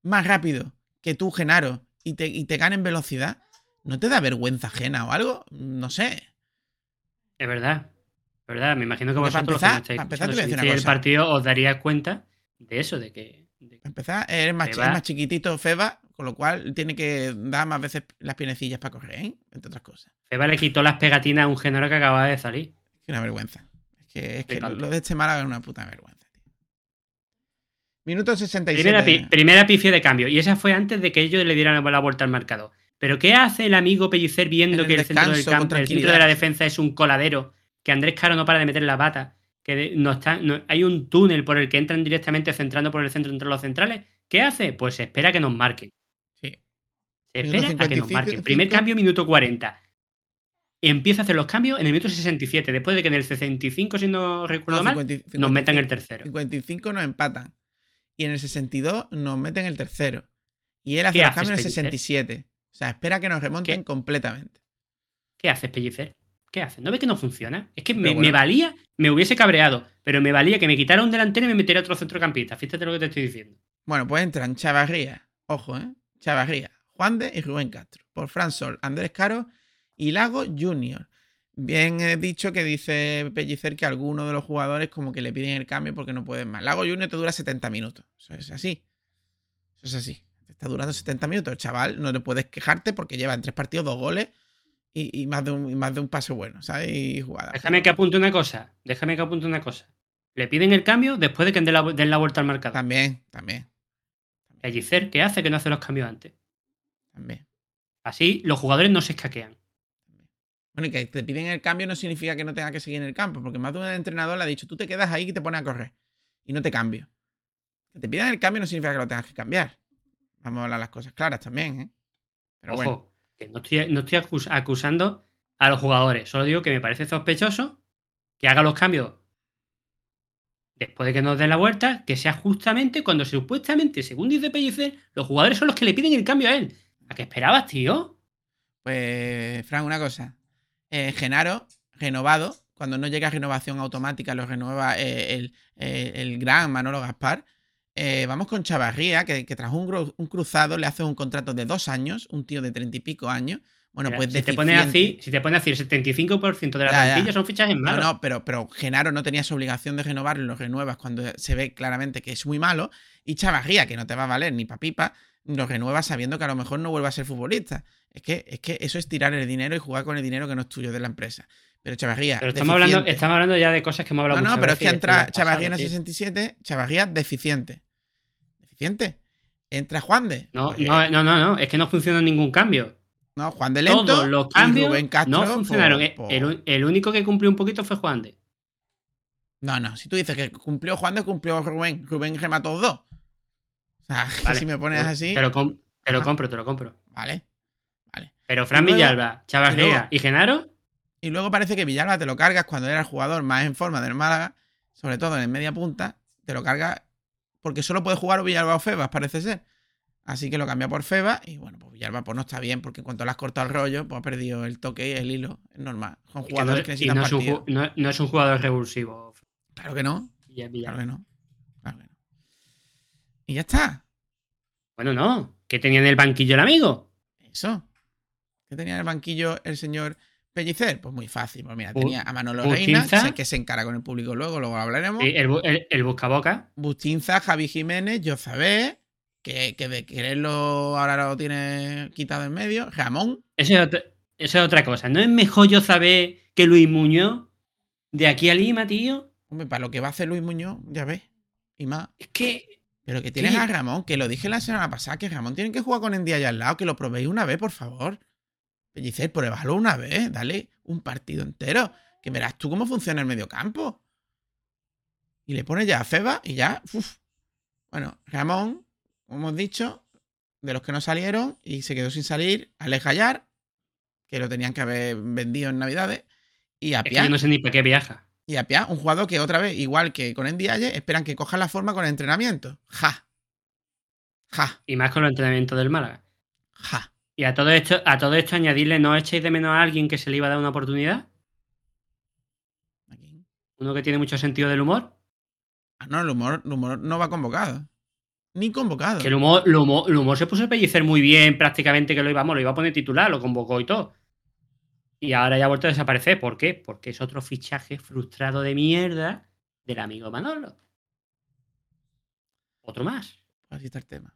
más rápido que tú, Genaro, y te, y te gane en velocidad. ¿No te da vergüenza ajena o algo? No sé. Es verdad. Es verdad. Me imagino que vosotros los que empezar- no estáis empezar escuchando, si el partido os daríais cuenta de eso, de que. de que- empezar, más, es más chiquitito Febas, con lo cual tiene que dar más veces las piernecillas para correr, ¿eh? entre otras cosas. Feba le quitó las pegatinas a un género que acababa de salir. Es que una vergüenza. Es que, es que Flipante. lo de este Málaga es una puta vergüenza. tío. Minuto 67. Primera, pi- primera pifia de cambio. Y esa fue antes de que ellos le dieran la vuelta al marcador. Pero ¿qué hace el amigo Pellicer viendo el que el centro del campo, el centro de la defensa es un coladero? Que Andrés Caro no para de meter la bata. Que de- no está, no- hay un túnel por el que entran directamente centrando por el centro entre los centrales. ¿Qué hace? Pues se espera que nos marquen. Sí. Se espera a que nos 55, marquen. Primer cambio, minuto 40. Empieza a hacer los cambios en el minuto 67. Después de que en el 65, si no recuerdo No, mal, 50 nos metan el 55. tercero. 55 nos empatan. Y en el 62 nos meten el tercero. Y él hace ¿Qué los cambios en el Pellicer? 67. O sea, espera que nos remonten ¿Qué? completamente. ¿Qué haces, Pellicer? ¿Qué haces? ¿No ves que no funciona? Es que me, Pero bueno. me valía, me hubiese cabreado, pero me valía que me quitara un delantero y me metiera otro centrocampista. Fíjate lo que te estoy diciendo. Bueno, pues entran Chavarría. Ojo, ¿eh? Chavarría, Juan de y Rubén Castro. Por Fran Sol, Andrés Caro y Lago Junior. Bien he dicho que dice Pellicer que algunos de los jugadores como que le piden el cambio porque no pueden más. Lago Junior te dura 70 minutos. Eso es así. Eso es así. Está durando 70 minutos. El chaval, no le puedes quejarte porque lleva en tres partidos dos goles y, y más, de un, y más de un pase bueno, ¿sabes? Y jugada. Déjame que apunte una cosa. Déjame que apunte una cosa. Le piden el cambio después de que den la, den la vuelta al mercado. También, también, Pellicer, ¿qué hace que no hace los cambios antes? también. Así los jugadores no se escaquean. Bueno, y que te piden el cambio no significa que no tenga que seguir en el campo, porque más de un entrenador le ha dicho, tú te quedas ahí y te pones a correr. Y no te cambio. Que te pidan el cambio no significa que lo tengas que cambiar. Vamos a hablar las cosas claras también, ¿eh? Pero Ojo, bueno, que no estoy, no estoy acus- acusando a los jugadores. Solo digo que me parece sospechoso que haga los cambios después de que nos den la vuelta, que sea justamente cuando supuestamente, según dice Pellicer, los jugadores son los que le piden el cambio a él. ¿A qué esperabas, tío? pues, Fran, una cosa. Eh, Genaro, renovado, cuando no llega renovación automática, lo renueva eh, el, eh, el gran Manolo Gaspar. Eh, vamos con Chavarría, que, que tras un, un cruzado le hace un contrato de dos años, un tío de treinta y pico años. Bueno, pues si te deficiente. así, si te pones así, el 75% de la Ya, ya. plantilla son fichajes No, malos. no, pero, pero Genaro no tenías obligación de renovarlo, lo renuevas cuando se ve claramente que es muy malo. Y Chavarría, que no te va a valer ni pa' pipa, lo renuevas sabiendo que a lo mejor no vuelve a ser futbolista. Es que, es que eso es tirar el dinero y jugar con el dinero que no es tuyo de la empresa. Pero Chavarría. Pero estamos hablando, estamos hablando ya de cosas que hemos hablado No, no, pero es que entra Chavarría en el tío. 67, Chavarría deficiente. Entra Juan de. No, Pues, no, no, no, no, es que no funciona ningún cambio. No, Juan de Lento Todos los cambios Castro. no funcionaron. por- Eh, por- El, el único que cumplió un poquito fue Juan de. No, no, si tú dices que cumplió Juan de, cumplió Rubén. Rubén remató dos. O sea, Vale, si me pones así. Te lo, com- te lo compro, te lo compro. Vale. Pero Fran luego- Villalba, Chava y y Genaro, Y luego parece que Villalba te lo cargas cuando era el jugador más en forma del Málaga, sobre todo en el media punta, te lo cargas porque solo puede jugar o Villalba o Febas, parece ser. Así que lo cambia por Febas y bueno, pues Villalba pues no está bien porque en cuanto le has cortado el rollo, pues ha perdido el toque y el hilo. Es normal. Son que no, jugadores que y necesitan no es, un, no- no es un jugador revulsivo. Claro que no, claro que no. Claro que no. Y ya está. Bueno, no. que tenía en el banquillo el amigo? Eso. ¿Qué tenía en el banquillo el señor Pellicer? Pues muy fácil. Pues mira, tenía a Manolo Bustinza. Reina, sé que se encara con el público luego, luego hablaremos. El, el, el buscaboca. Bustinza, Javi Jiménez, Yozabé, que, que de quererlo ahora lo tiene quitado en medio. Ramón, Eso es, otra, eso es otra cosa. ¿No es mejor yo saber que Luis Muñoz de aquí a Lima, tío? hombre, para lo que va a hacer Luis Muñoz, ya ves. Y más. Es que. Pero que tienes a Ramón, que lo dije la semana pasada, que Ramón tiene que jugar con Endía allá al lado, que lo probéis una vez, por favor. Pellicer, pruébalo una vez, dale un partido entero. Que verás tú cómo funciona el mediocampo. Y le pones ya a Feba y ya. uf. Bueno, Ramón, como hemos dicho, de los que no salieron y se quedó sin salir, Alex Ayar, que lo tenían que haber vendido en Navidades, y a Es que yo no sé ni para qué viaja. Y a Piá, un jugador que otra vez, igual que con Ndiaye, esperan que coja la forma con el entrenamiento. Ja. Ja. Y más con los entrenamientos del Málaga. Ja. Y a todo esto, a todo esto añadirle, ¿no echéis de menos a alguien que se le iba a dar una oportunidad? Uno que tiene mucho sentido del humor. Ah, no, el humor, el humor no va convocado. Ni convocado. Que el humor, el humor, el humor se puso a pellicer muy bien, prácticamente que lo íbamos, lo iba a poner titular, lo convocó y todo. Y ahora ya ha vuelto a desaparecer. ¿Por qué? Porque es otro fichaje frustrado de mierda del amigo Manolo. Otro más. Así está el tema.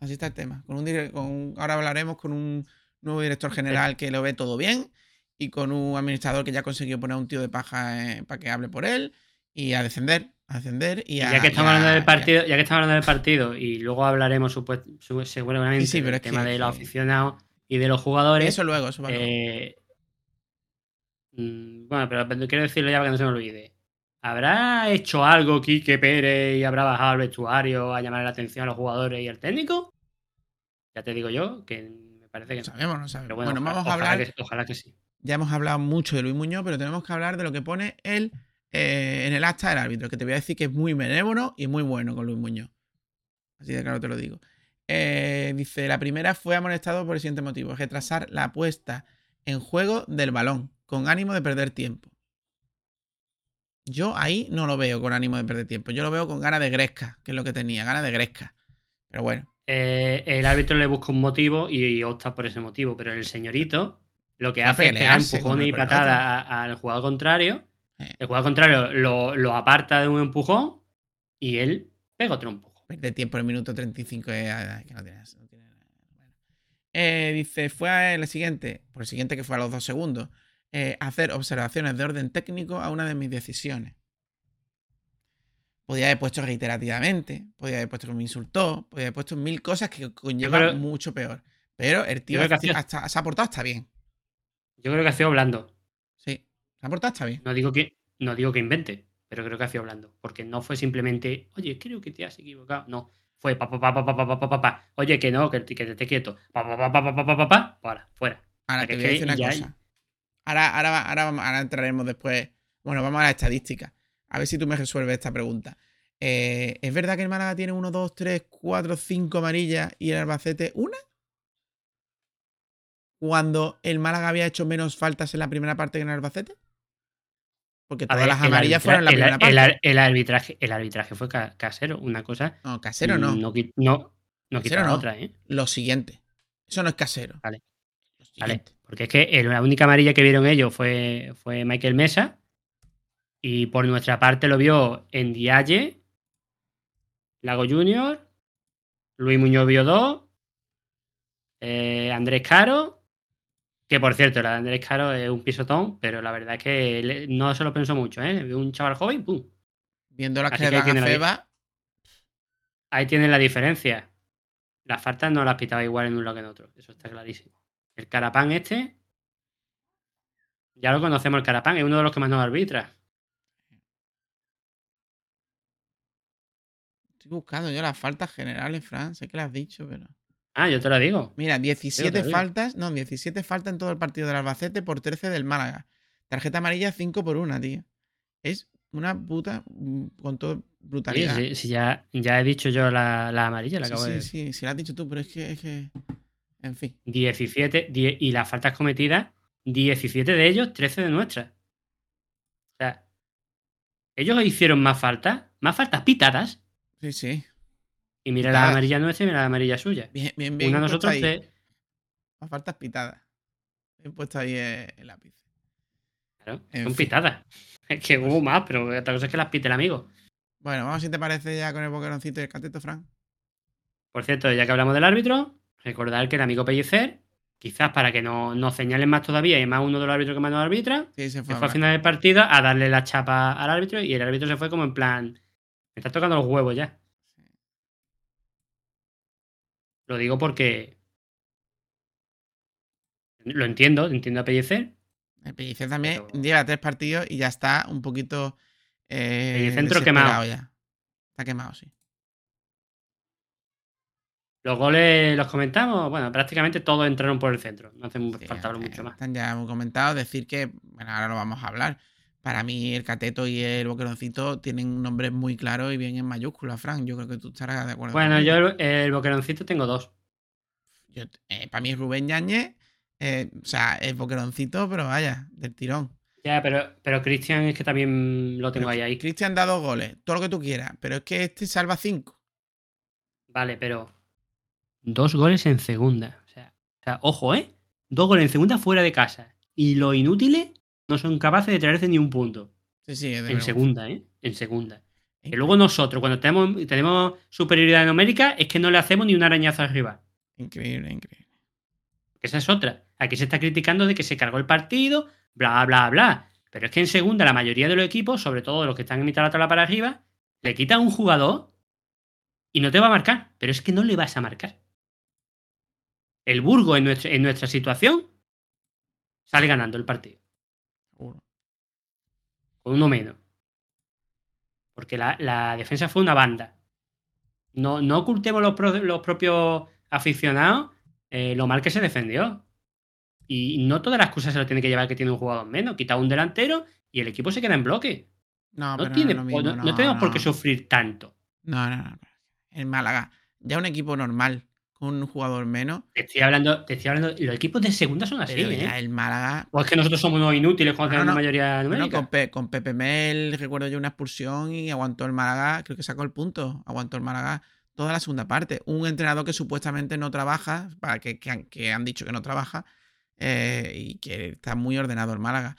Así está el tema. Con un, con un- ahora hablaremos con un nuevo director general que lo ve todo bien y con un administrador que ya consiguió poner a un tío de paja eh, para que hable por él y a descender, a descender y ya que estamos hablando del partido, ya que estamos hablando del partido, y luego hablaremos supuest- su- seguramente Sí, del que- tema de los aficionados y de los jugadores. Eso luego, eso luego. Eh, mm, bueno, pero quiero decirlo ya para que no se me olvide. ¿Habrá hecho algo Quique Pérez y habrá bajado al vestuario a llamar la atención a los jugadores y al técnico? Ya te digo yo que me parece que No sabemos, no sabemos. Pero Bueno, bueno, ojalá, vamos a ojalá hablar. que, ojalá que sí. Ya hemos hablado mucho de Luis Muñoz, pero tenemos que hablar de lo que pone él eh, en el acta del árbitro, que te voy a decir que es muy benévolo y muy bueno con Luis Muñoz. Así de claro te lo digo. Eh, dice, la primera fue amonestado por el siguiente motivo, retrasar la puesta en juego del balón, con ánimo de perder tiempo. Yo ahí no lo veo con ánimo de perder tiempo, yo lo veo con ganas de gresca, que es lo que tenía, ganas de gresca. Pero bueno, Eh, el árbitro le busca un motivo y opta por ese motivo, pero el señorito lo que hace es pegar empujones y pelota. patadas a- al jugador contrario. Eh. El jugador contrario lo, lo aparta de un empujón y él pega otro empujón. Perder tiempo en el minuto 35 es ay, que no tiene, no tiene nada. Bueno. Eh, dice, fue a el siguiente, por el siguiente que fue a los dos segundos, eh, hacer observaciones de orden técnico a una de mis decisiones. Podía haber puesto reiterativamente, podía haber puesto que me insultó, podía haber puesto mil cosas que conllevan mucho peor. Pero el tío hasta- se ha portado hasta bien. Yo creo que ha sido blando. Sí, se ha portado hasta bien. No digo que, no digo que invente, pero creo que ha sido blando. Porque no fue simplemente, oye, creo que te has equivocado. No. Fue pa pa pa pa pa pa pa pa. Oye, que no, que, te- que te estés quieto. Pa pa pa pa pa pa pa pa pa. Para, fuera. Ahora te voy a decir una cosa. Ahora, ahora, ahora, entraremos después. Bueno, vamos a la estadística. A ver si tú me resuelves esta pregunta. Eh, ¿Es verdad que el Málaga tiene 1, 2, 3, 4, 5 amarillas y el Albacete una? Cuando el Málaga había hecho menos faltas en la primera parte que en el Albacete. Porque todas ver, las amarillas fueron en la el- primera el, parte. ar- el arbitraje, el arbitraje fue ca- casero. Una cosa. No, casero no. No, no, Casero no. otra, ¿eh? Lo siguiente. Eso no es casero. Vale. Vale. Porque es que el- la única amarilla que vieron ellos fue, fue Michael Mesa. Y por nuestra parte lo vio en Dialle, Lago Junior, Luis Muñoz vio dos, eh, Andrés Caro, que por cierto, la de Andrés Caro es un pisotón, pero la verdad es que él no se lo pensó mucho, ¿eh? Vio un chaval joven, ¡pum! Viendo las que que ahí tiene la- Feba, Ahí tienen la diferencia. Las faltas no las pitaba igual en un lado que en otro, eso está clarísimo. El Carapán este. Ya lo conocemos, el Carapán, es uno de los que más nos arbitra. Estoy buscando yo las faltas generales, Fran. Sé que las has dicho, pero. Ah, yo te lo digo. Mira, Yo 17 te digo. faltas. No, 17 faltas en todo el partido del Albacete por 13 del Málaga. Tarjeta amarilla 5 por 1, tío. Es una puta. mm, Con todo Sí, brutalidad. sí, sí, ya, ya he dicho yo la, la amarilla, la Sí, acabo sí, de sí, sí, lo has dicho tú, pero es que, es que. En fin. 17 die- y las faltas cometidas, 17 de ellos, 13 de nuestras. O sea, ellos hicieron más faltas, más faltas pitadas. Sí, sí. Y mira la Pitadas. amarilla nuestra y mira la amarilla suya. Bien, bien, bien. Una nosotros, ahí. Las faltas pitadas. He puesto ahí el lápiz. Claro, En son fin. pitadas. Es que hubo más, pero otra cosa es que las pite el amigo. Bueno, vamos si te parece ya con el boqueroncito y el cateto, Fran. Por cierto, ya que hablamos del árbitro, recordar que el amigo Pellicer, quizás para que no- nos señalen más todavía y más uno de los árbitros que más nos arbitra, Sí, se se fue. fue a final del partido a darle la chapa al árbitro y el árbitro se fue como en plan, me está tocando los huevos ya. Lo digo porque lo entiendo, entiendo a Pellicer. El Pellicer también Pero- lleva tres partidos y ya está un poquito. Eh, desesperado quemado. ya. Está quemado, sí. Los goles los comentamos, bueno, prácticamente todos entraron por el centro, no hace Sí, falta hablar mucho más. Están ya muy comentados. Decir que, bueno, ahora lo vamos a hablar. Para mí, el cateto y el boqueroncito tienen un nombre muy claro y bien en mayúsculas, Fran. Yo creo que tú estarás de acuerdo. Bueno, yo el, el boqueroncito tengo dos. Yo- eh, para mí es Rubén Yañez. eh, o sea, es boqueroncito, pero vaya, del tirón. Ya, pero, pero Cristian es que también lo tengo Pero ahí, ahí. Cristian da dos goles, todo lo que tú quieras, pero es que este salva cinco. Vale, pero. Dos goles en segunda. O sea, o sea, ojo, ¿eh? Dos goles en segunda fuera de casa. Y los inútiles no son capaces de traerse ni un punto. Sí, sí, En segunda, ¿eh? En segunda. Que luego nosotros, cuando tenemos, tenemos superioridad numérica, es que no le hacemos ni un arañazo al rival. Increíble, increíble. Esa es otra. Aquí se está criticando de que se cargó el partido, bla, bla, bla. Pero es que en segunda la mayoría de los equipos, sobre todo los que están en mitad de la tabla para arriba, le quitan un jugador y no te va a marcar. Pero es que no le vas a marcar. El Burgo en nuestra, en nuestra situación sale ganando el partido. Seguro. Con uno menos. Porque la, la defensa fue una banda. No, no ocultemos los, pro- los propios aficionados eh, lo mal que se defendió. Y no todas las cosas se lo tiene que llevar que tiene un jugador menos. Quita un delantero y el equipo se queda en bloque. No, No, tiene, no, mismo, no- no tenemos por qué sufrir tanto. No, no, no. El Málaga, ya un equipo normal, un jugador menos, Te estoy hablando, te estoy hablando. Los equipos de segunda son así, ¿eh? el Málaga. O es que nosotros somos unos inútiles cuando No, tenemos no. mayoría Bueno, numérica. con, Pe- con Pepe Mel, recuerdo yo una expulsión y aguantó el Málaga, creo que sacó el punto, aguantó el Málaga toda la segunda parte. Un entrenador que supuestamente no trabaja, para que, que han, que han dicho que no trabaja, eh, y que está muy ordenado el Málaga.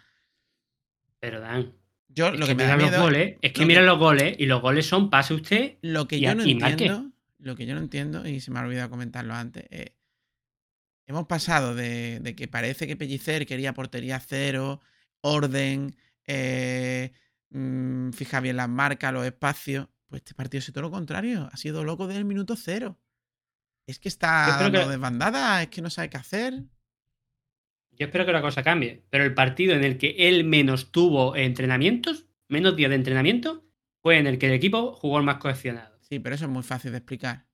Pero Dan, Yo es lo que, que, me da mira los miedo, goles, es que lo mira que- los goles y los goles son pase usted lo que y yo no entiendo, lo que yo no entiendo, y se me ha olvidado comentarlo antes, eh, hemos pasado de, de que parece que Pellicer quería portería cero, orden, eh, mm, fija bien las marcas, los espacios. Pues este partido es todo lo contrario. Ha sido loco desde el minuto cero. Es que está dando que- desbandada, es que no sabe qué hacer. Yo espero que la cosa cambie, pero el partido en el que él menos tuvo entrenamientos, menos días de entrenamiento, fue en el que el equipo jugó el más cohesionado. Sí, pero eso es muy fácil de explicar.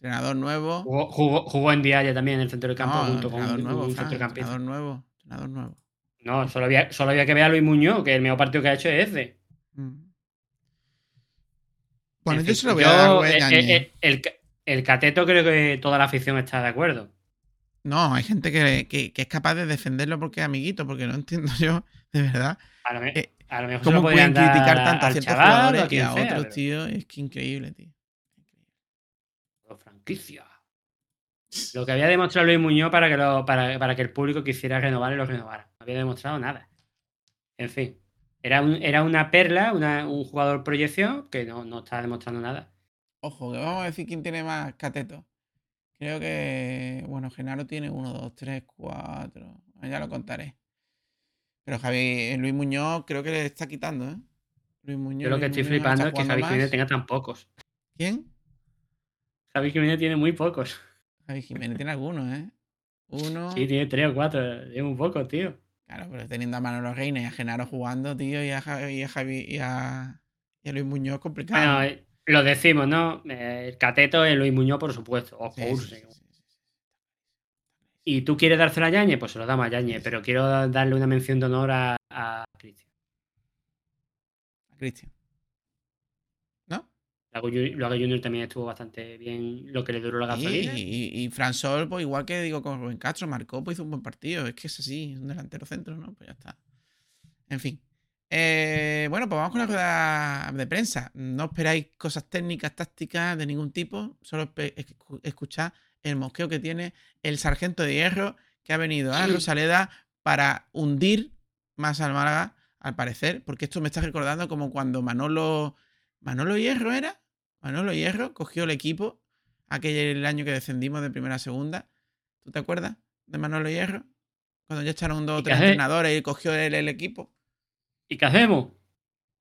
Entrenador nuevo. Jugó, jugó, jugó en Dialla también en el centro del campo No, junto con nuevo, un Fran, entrenador nuevo. Entrenador nuevo. No, solo había, solo había que ver a Luis Muñoz, que el mejor partido que ha hecho es ese. Mm. Bueno, En yo fin, se lo voy a dar eh, eh, eh, el, ca- el cateto creo que toda la afición está de acuerdo. No, hay gente que, que- que es capaz de defenderlo porque es amiguito, porque no entiendo yo, de verdad, me- Eh, a lo mejor se cómo pueden criticar tanto a al ciertos chaval jugadores a y quien a sea, otros, pero- tío. Es que increíble, tío. franquicia. Lo que había demostrado Luis Muñoz para que, lo- para, para que el público quisiera renovar y lo renovara. No había demostrado nada. En fin, era, un- era una perla, una- un jugador proyección que no, no estaba demostrando nada. Ojo, que vamos a decir quién tiene más cateto. Creo que, bueno, Genaro tiene uno, dos, tres, cuatro. Ya lo contaré. Pero Javi, Luis Muñoz creo que le está quitando, ¿eh? Luis Muñoz. Yo lo que estoy Muñoz flipando es que Javi. Jiménez tenga tan pocos. ¿Quién? Javi Jiménez tiene muy pocos. Javi Jiménez tiene algunos, ¿eh? Uno. Sí, tiene tres o cuatro. Es un poco, tío. Claro, pero teniendo a Manolo Reina y a Genaro jugando, tío, y a, Javi, y a, Javi- y a, y a Luis Muñoz complicado. Bueno, eh, lo decimos, ¿no? Eh, El cateto es Luis Muñoz, por supuesto. Sí, sí, sí. Y tú quieres dárselo a Yañez, pues se lo damos a Yañez. Pero quiero darle una mención de honor a, a Cristian. A Cristian. ¿No? Lago Ju- Lago Junior también estuvo bastante bien lo que le duró la gasolina. y, y Fran Sol, pues igual que digo con Rubén Castro, marcó, pues hizo un buen partido. Es que es así, un delantero centro, ¿no? Pues ya está. En fin. Eh, bueno, pues vamos con la rueda de prensa. No esperáis cosas técnicas, tácticas de ningún tipo. Solo espe- escu- escuchad el mosqueo que tiene el sargento de hierro que ha venido a Rosaleda para hundir más al Málaga, al parecer. Porque esto me está recordando como cuando Manolo. ¿Manolo Hierro era? Manolo Hierro cogió el equipo aquel año que descendimos de primera a segunda. ¿Tú te acuerdas de Manolo Hierro? Cuando ya echaron dos o ¿Y tres entrenadores y cogió él el equipo. ¿Y qué hacemos?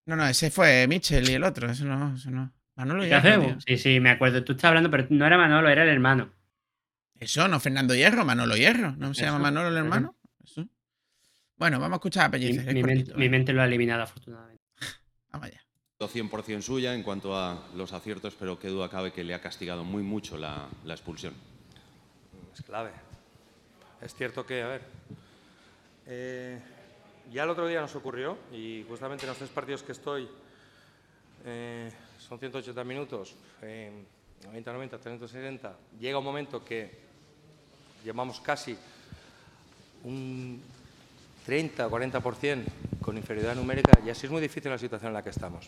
No, no, ese fue Mitchell y el otro. Eso no, eso no. Manolo ¿Y qué Hierro. hacemos? tío. Sí, sí, me acuerdo. Tú estás hablando, pero no era Manolo, era el hermano. Eso, no Fernando Hierro, Manolo Hierro. ¿No se Eso, llama Manolo el hermano? Eso. Bueno, vamos a escuchar a Mi, Pellicer. men- mi ¿eh? mente lo ha eliminado, afortunadamente. Vamos allá. 100% suya en cuanto a los aciertos, pero qué duda cabe que le ha castigado muy mucho la, la expulsión. Es clave. Es cierto que, a ver, eh, ya el otro día nos ocurrió y justamente en los tres partidos que estoy eh, son 180 minutos, eh, 90, 90, 360. Llega un momento que llevamos casi un 30 o 40% con inferioridad numérica y así es muy difícil la situación en la que estamos.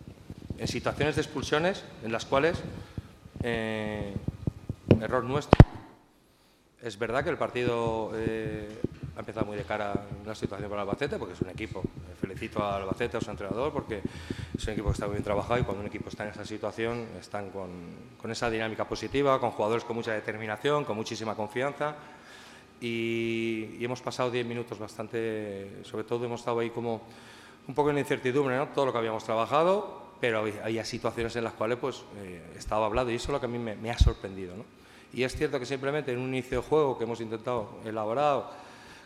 En situaciones de expulsiones en las cuales, eh, error nuestro, es verdad que el partido eh, ha empezado muy de cara en una situación para Albacete, porque es un equipo. Felicito a Albacete, a su entrenador, porque es un equipo que está muy bien trabajado y cuando un equipo está en esa situación, están con, con esa dinámica positiva, con jugadores con mucha determinación, con muchísima confianza. Y, y hemos pasado 10 minutos bastante, sobre todo hemos estado ahí como un poco en incertidumbre, ¿no? Todo lo que habíamos trabajado, pero había, había situaciones en las cuales pues eh, estaba hablado y eso es lo que a mí me, me ha sorprendido, ¿no? Y es cierto que simplemente en un inicio de juego que hemos intentado elaborar,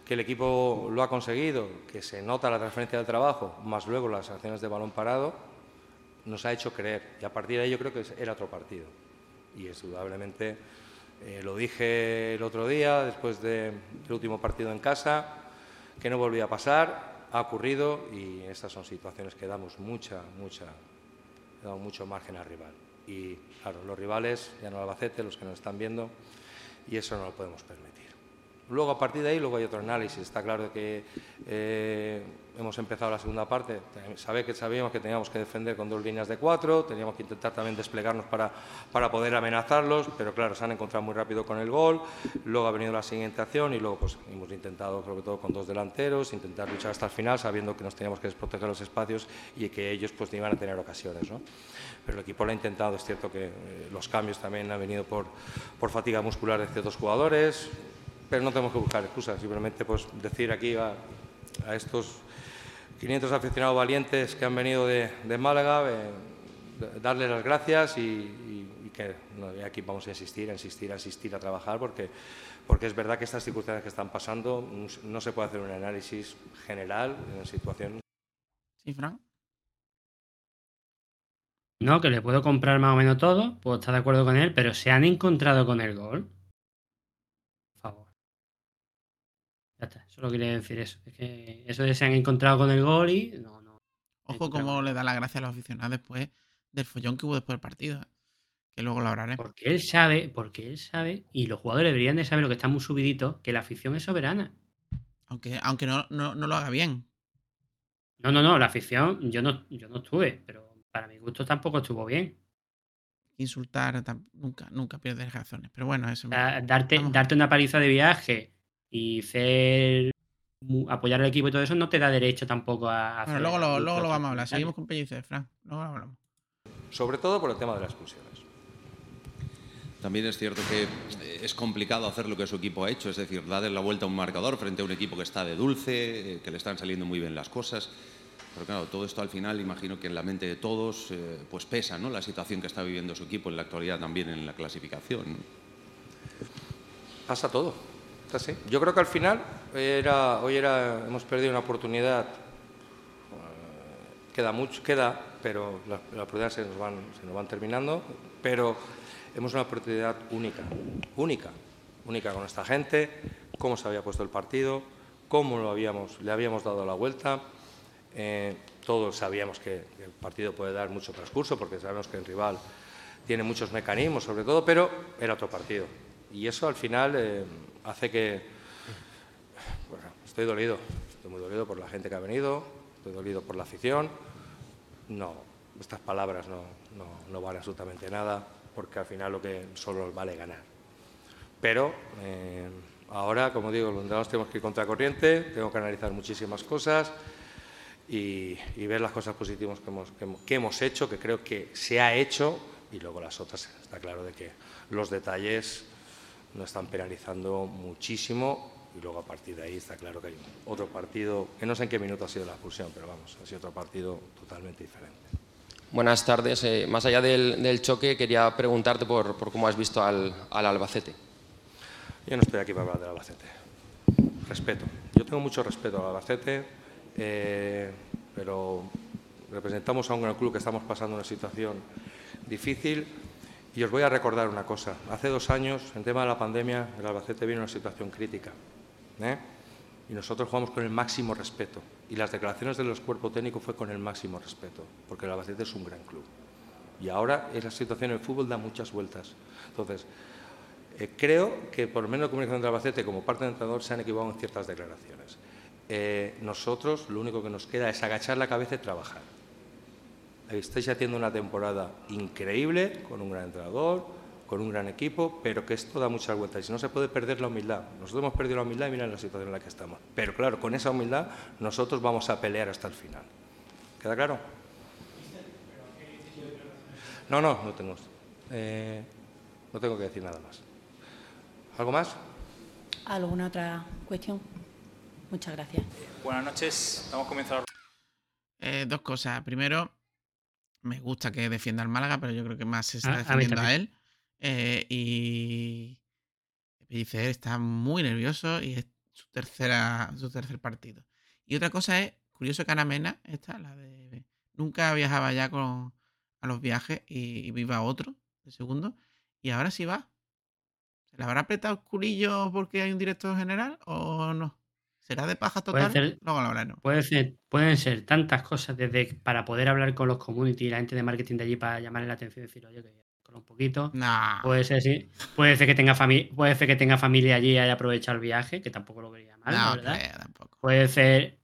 que el equipo lo ha conseguido, que se nota la transferencia del trabajo, más luego las acciones de balón parado, nos ha hecho creer. Y a partir de ahí yo creo que era otro partido. Y indudablemente, eh, lo dije el otro día, después de- del último partido en casa, que no volvía a pasar, ha ocurrido y estas son situaciones que damos mucha, mucha, damos mucho margen al rival. Y claro, los rivales, ya no Albacete, los que nos están viendo, y eso no lo podemos permitir. Luego, a partir de ahí, luego hay otro análisis. Está claro que eh, hemos empezado la segunda parte. Sabe que sabíamos que teníamos que defender con dos líneas de cuatro, teníamos que intentar también desplegarnos para, para poder amenazarlos, pero claro, se han encontrado muy rápido con el gol. Luego ha venido la siguiente acción y luego pues, hemos intentado, sobre todo con dos delanteros, intentar luchar hasta el final, sabiendo que nos teníamos que desproteger los espacios y que ellos pues, iban a tener ocasiones. ¿no? Pero el equipo lo ha intentado. Es cierto que eh, los cambios también han venido por, por fatiga muscular de ciertos jugadores, pero no tenemos que buscar excusas, simplemente pues decir aquí a, a estos 500 aficionados valientes que han venido de, de Málaga, eh, darles las gracias y, y- y que no, y aquí vamos a insistir, a insistir, a insistir a trabajar porque, porque es verdad que estas circunstancias que están pasando no se- puede hacer un análisis general en la situación ¿Sí, Fran? No, que le puedo comprar más o menos todo, puedo estar de acuerdo con él, pero se han encontrado con el gol. Por favor. Ya está, solo quería decir eso. Es que eso de se han encontrado con el gol y. No, no. Ojo Entra cómo le da la gracia a los aficionados después del follón que hubo después del partido. ¿eh? Que luego lo hablaré. Porque él sabe, porque él sabe, y los jugadores deberían de saber lo que está muy subidito, que la afición es soberana. Aunque, aunque no, no, no lo haga bien. No, no, no, la afición, yo no, yo no estuve, pero para mi gusto tampoco estuvo bien. Insultar nunca, nunca pierdes razones. Pero bueno, eso. Sea, darte, Vamos. darte una paliza de viaje y ser apoyar al equipo y todo eso no te da derecho tampoco a hacer Bueno, luego lo, luego lo vamos a hablar. Seguimos con Pellicer, Fran. Luego lo hablamos. sobre todo por el tema de las expulsiones. También es cierto que eh, es complicado hacer lo que su equipo ha hecho, es decir, darle la vuelta a un marcador frente a un equipo que está de dulce, eh, que le están saliendo muy bien las cosas. Pero claro, todo esto al final imagino que en la mente de todos eh, pues pesa, ¿no? La situación que está viviendo su equipo en la actualidad también en la clasificación. ¿no? Pasa todo. Yo creo que al final hoy era, hemos perdido una oportunidad. eh, queda mucho, queda, pero las, las oportunidades se nos, van, se nos van terminando. Pero hemos una oportunidad única, única, única con esta gente, cómo se había puesto el partido, cómo lo habíamos, le habíamos dado la vuelta. Eh, todos sabíamos que el partido puede dar mucho transcurso porque sabemos que el rival tiene muchos mecanismos, sobre todo, pero era otro partido. Y eso al final eh, hace que. Bueno, estoy dolido, estoy muy dolido por la gente que ha venido, estoy dolido por la afición. No, estas palabras no, no, no valen absolutamente nada porque al final lo que solo vale ganar. Pero eh, ahora, como digo, los tenemos que ir contracorriente, tengo que analizar muchísimas cosas y, ver las cosas positivas que, hemos, que hemos hecho, que creo que se ha hecho, y luego las otras, está claro de que los detalles nos están penalizando muchísimo y luego a partir de ahí está claro que hay otro partido, que no sé en qué minuto ha sido la expulsión, pero vamos, ha sido otro partido totalmente diferente. Buenas tardes. Eh, más allá del, del, choque, quería preguntarte por, por cómo has visto al, al, Albacete. Yo no estoy aquí para hablar del Albacete. Respeto. Yo tengo mucho respeto al Albacete, eh, pero representamos a un gran club que estamos pasando una situación difícil. Y os voy a recordar una cosa. Hace dos años, en tema de la pandemia, el Albacete vino en una situación crítica. ¿eh? Y nosotros jugamos con el máximo respeto. Y las declaraciones de los cuerpos técnicos fue con el máximo respeto, porque el Albacete es un gran club. Y ahora esa situación en el fútbol da muchas vueltas. Entonces, eh, creo que por lo menos la comunicación del Albacete, como parte del entrenador, se han equivocado en ciertas declaraciones. Eh, nosotros lo único que nos queda es agachar la cabeza y trabajar. Estáis haciendo una temporada increíble, con un gran entrenador, con un gran equipo, pero que esto da muchas vueltas y no se puede perder la humildad. Nosotros hemos perdido la humildad y miren la situación en la que estamos. Pero claro, con esa humildad nosotros vamos a pelear hasta el final. ¿Queda claro? No, no, no tengo. Eh, no tengo que decir nada más. ¿Algo más? ¿Alguna otra cuestión? Muchas gracias. Buenas noches. Estamos comenzando. Eh, dos cosas. Primero, me gusta que defienda al Málaga, pero yo creo que más se está defendiendo a, a él. Eh, y Pellicer está muy nervioso y es su tercera su tercer partido. Y otra cosa es, curioso que Ana Mena, esta, la de nunca viajaba ya con a los viajes y, y viva otro de segundo, y ahora sí va. ¿Se le habrá apretado el culillo porque hay un director general o no? ¿Será de paja total? Puede ser, Luego lo hablaremos. Puede ser, pueden ser tantas cosas desde para poder hablar con los community y la gente de marketing de allí para llamarle la atención y decir, oye, que con un poquito. Nah. Puede ser, sí. Puede ser que tenga familia, puede ser que tenga familia allí y haya aprovechado el viaje, que tampoco lo vería mal, no, ¿verdad? creo, tampoco. Puede ser,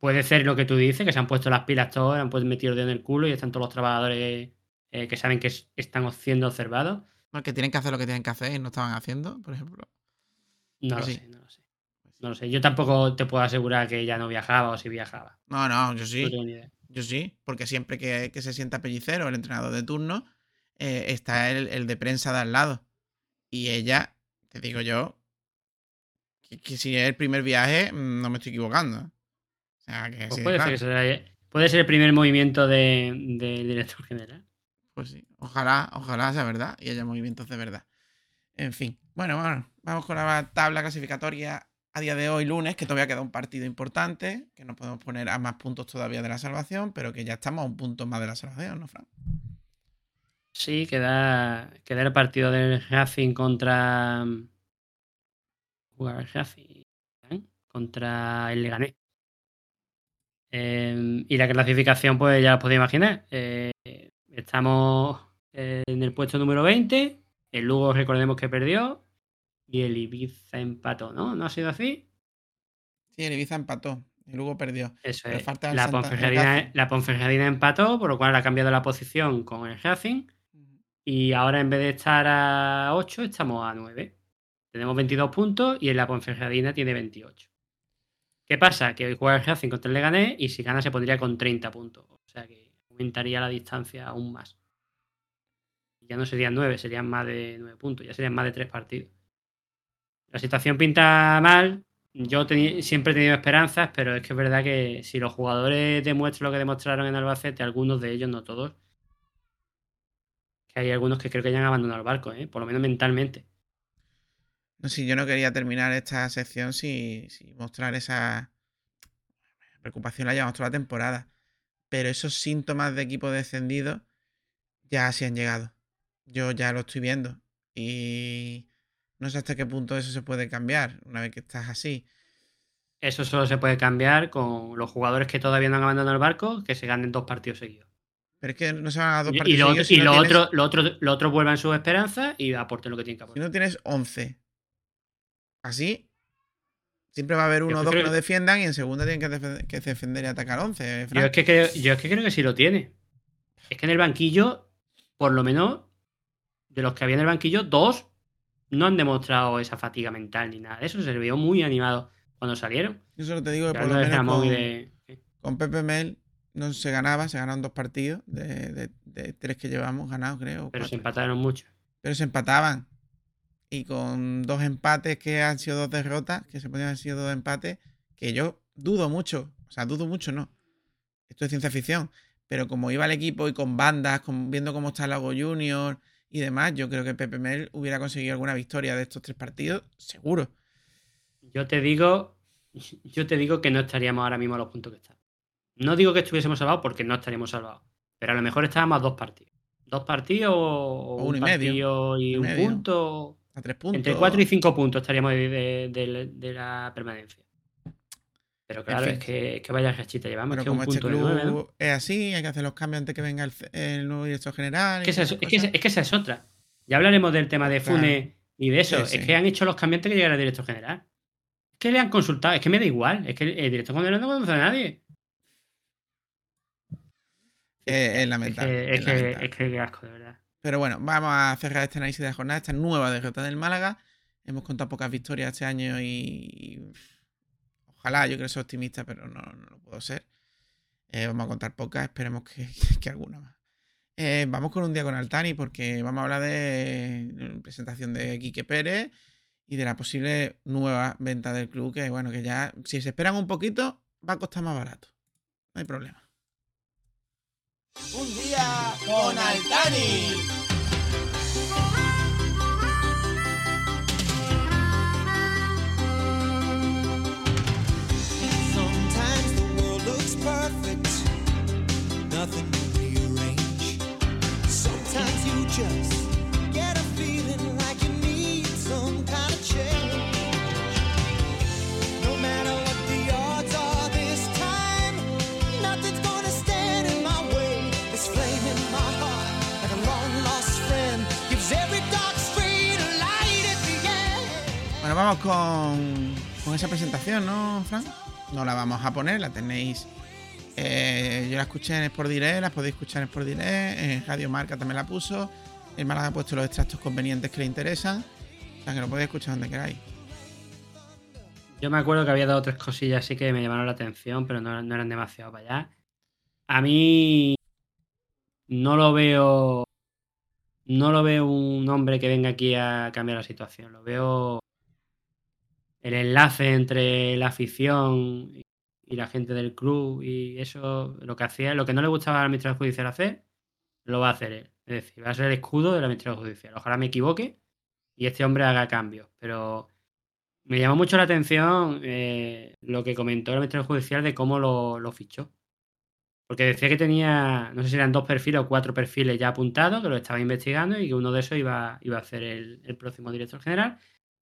puede ser lo que tú dices, que se han puesto las pilas todos, han pues metido el dedo en el culo y están todos los trabajadores eh, que saben que es, están siendo observados. No, que tienen que hacer lo que tienen que hacer y no estaban haciendo, por ejemplo. No Pues lo sé, no lo sé. No lo sé. Yo tampoco te puedo asegurar que ella no viajaba o si viajaba. No, no, yo sí. No tengo ni idea. Yo sí, porque siempre que, que se sienta Pellicero, el entrenador de turno, eh, está el, el de prensa de al lado. Y ella, te digo yo, que, que si es el primer viaje, mm, no me estoy equivocando. O sea, que Pues puede, claro. ser que sea- puede ser el primer movimiento del de, del director general. Pues sí, ojalá, ojalá sea verdad y haya movimientos de verdad. En fin, bueno, bueno, vamos con la tabla clasificatoria a día de hoy, lunes, que todavía queda un partido importante, que no podemos poner a más puntos todavía de la salvación, pero que ya estamos a un punto más de la salvación, ¿no, Fran? Sí, queda, queda el partido del Racing contra. Jugar el Racing ¿eh? contra el Leganés. Eh, y la clasificación, pues ya os podéis imaginar. Eh, estamos en el puesto número 20. El Lugo, recordemos que perdió. Y el Ibiza empató, ¿no? ¿No ha sido así? Sí, el Ibiza empató y luego perdió. Eso es. Ponferradina, la Ponferradina empató, por lo cual ha cambiado la posición con el Racing. Y ahora en vez de estar a 8, estamos a 9. Tenemos 22 puntos y en la Ponferradina tiene 28. ¿Qué pasa? Que hoy juega el Racing contra el Leganés y si gana se pondría con 30 puntos. O sea que aumentaría la distancia aún más. Ya no serían 9, serían más de 9 puntos. Ya serían más de 3 partidos. La situación pinta mal. Yo siempre he tenido esperanzas, pero es que es verdad que si los jugadores demuestran lo que demostraron en Albacete, algunos de ellos, no todos, que hay algunos que creo que ya han abandonado el barco, ¿eh? por lo menos mentalmente. No sé, yo no quería terminar esta sección sin, sin mostrar esa preocupación la llevamos toda la temporada. Pero esos síntomas de equipo descendido ya sí han llegado. Yo ya lo estoy viendo. Y no sé hasta qué punto eso se puede cambiar una vez que estás así. Eso solo se puede cambiar con los jugadores que todavía no han abandonado el barco, que se ganen dos partidos seguidos. Pero es que no se van a dos Y, y partidos lo, seguidos y si no lo tienes- otro, lo, otro, lo otro vuelvan sus esperanzas y aporten lo que tienen que Si aportar. no tienes 11 así, siempre va a haber uno Yo o dos que no defiendan y en segunda tienen que, defe- que defender y atacar 11. Yo Fran. es, que creo, yo es que creo que sí lo tiene. Es que en el banquillo, por lo menos, de los que había en el banquillo, dos no han demostrado esa fatiga mental ni nada eso. Se vio muy animado cuando salieron. Yo solo te digo que por lo menos con, de- con Pepe Mel no se ganaba, se ganaron dos partidos de, de- de tres que llevamos ganados, creo. Pero se empataron mucho. Pero se empataban. Y con dos empates que han sido dos derrotas, que se podían haber sido dos empates, que yo dudo mucho. O sea, dudo mucho, no. Esto es ciencia ficción. Pero como iba el equipo y con bandas, con- viendo cómo está el Lago Junior y demás, yo creo que Pepe Mel hubiera conseguido alguna victoria de estos tres partidos, seguro. Yo te digo, yo te digo que no estaríamos ahora mismo a los puntos que estamos. No digo que estuviésemos salvados porque no estaríamos salvados. Pero a lo mejor estábamos a dos partidos. Dos partidos o, O un, y partido y Y un medio. punto. A tres puntos. Entre cuatro y cinco puntos estaríamos de, de- de- de la permanencia. Pero claro, fin. es que, que vaya rachita llevamos. Pero que un este punto club es así, hay que hacer los cambios antes que venga el, el nuevo director general. Es que, esa, es, es que, cosas. es que esa es otra. Ya hablaremos del tema de Claro. Funes y de eso. Sí, sí. Es que han hecho los cambios antes que llegara el director general. Es que le han consultado. Es que me da igual. Es que el director general no conoce a nadie. Eh, es lamentable. es, que, es que asco, de verdad. Pero bueno, vamos a cerrar este análisis de la jornada, esta nueva derrota del Málaga. Hemos contado pocas victorias este año y ojalá, yo quiero ser optimista, pero no, no lo puedo ser. Eh, vamos a contar pocas, esperemos que, que alguna más. Eh, vamos con un día con Altani porque vamos a hablar de presentación de Quique Pérez y de la posible nueva venta del club que bueno, que ya si se esperan un poquito va a costar más barato. No hay problema. Un día con Altani. Vamos con, con esa presentación, ¿no, Fran? No la vamos a poner, la tenéis. eh, yo la escuché en Sport Direct, la podéis escuchar en Sport Direct, en Radio Marca también la puso. El Málaga ha puesto los extractos convenientes que le interesan. O sea que lo podéis escuchar donde queráis. Yo me acuerdo que había dos o tres cosillas así que me llamaron la atención, pero no, no eran demasiado para allá. A mí no lo veo. No lo veo un hombre que venga aquí a cambiar la situación. Lo veo el enlace entre la afición y la gente del club y eso, lo que hacía, lo que no le gustaba al administrador judicial hacer, lo va a hacer él. Es decir, va a ser el escudo del administrador judicial. Ojalá me equivoque y este hombre haga cambios, pero me llamó mucho la atención eh, lo que comentó el administrador judicial de cómo lo, fichó. Porque decía que tenía, no sé si eran dos perfiles o cuatro perfiles ya apuntados, que lo estaba investigando y que uno de esos iba, a ser el, el próximo director general.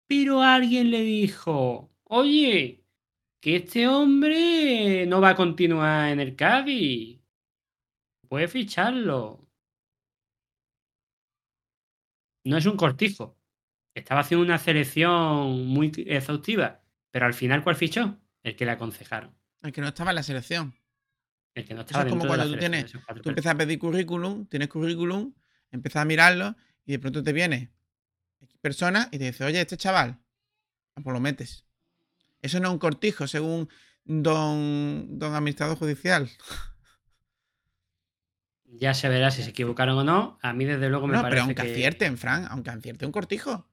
Pero alguien le dijo, oye, que este hombre no va a continuar en el Cádiz. Puede ficharlo. No es un cortijo. Estaba haciendo una selección muy exhaustiva. Pero al final, ¿cuál fichó? El que le aconsejaron. El que no estaba en la selección. El que no Eso estaba es como de la cuando tú selección, tienes, tú empiezas a pedir currículum, tienes currículum, empiezas a mirarlo y de pronto te viene persona y te dice, oye, este chaval, ah, pues lo metes. Eso no es un cortijo, según don, don administrador judicial. Ya se verá si se equivocaron o no. A mí, desde luego, me No, parece pero aunque que... acierten, Fran, aunque acierte un cortijo.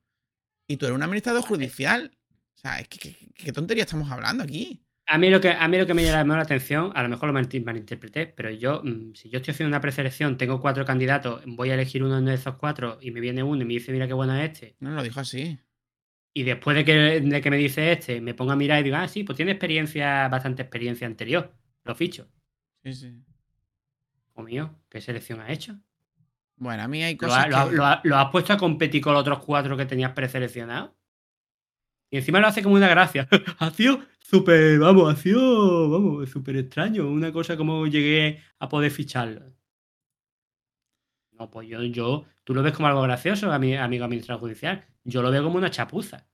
Y tú eres un administrador judicial. O sea, es que, que- ¿qué tontería estamos hablando aquí? A mí, lo que, a mí lo que me llamó la atención, a lo mejor lo mal- malinterpreté, pero yo, mm, si yo estoy haciendo una preselección, tengo cuatro candidatos, voy a elegir uno de esos cuatro y me viene uno y me dice, mira qué bueno es este. No lo dijo así. Y después de que, de que me dice este, me pongo a mirar y digo, ah, sí, pues tiene experiencia, bastante experiencia anterior. Lo ficho. Sí, sí. O mío, ¿qué selección has hecho? Bueno, a mí hay ¿Lo, cosas lo ha- que... lo ha- lo has puesto a competir con los otros cuatro que tenías preseleccionados? Y encima lo hace como una gracia. ha sido súper, vamos, ha sido, vamos, súper extraño. Una cosa como llegué a poder ficharlo. No, pues yo, yo, tú lo ves como algo gracioso, ami- amigo administrador judicial. Yo lo veo como una chapuza.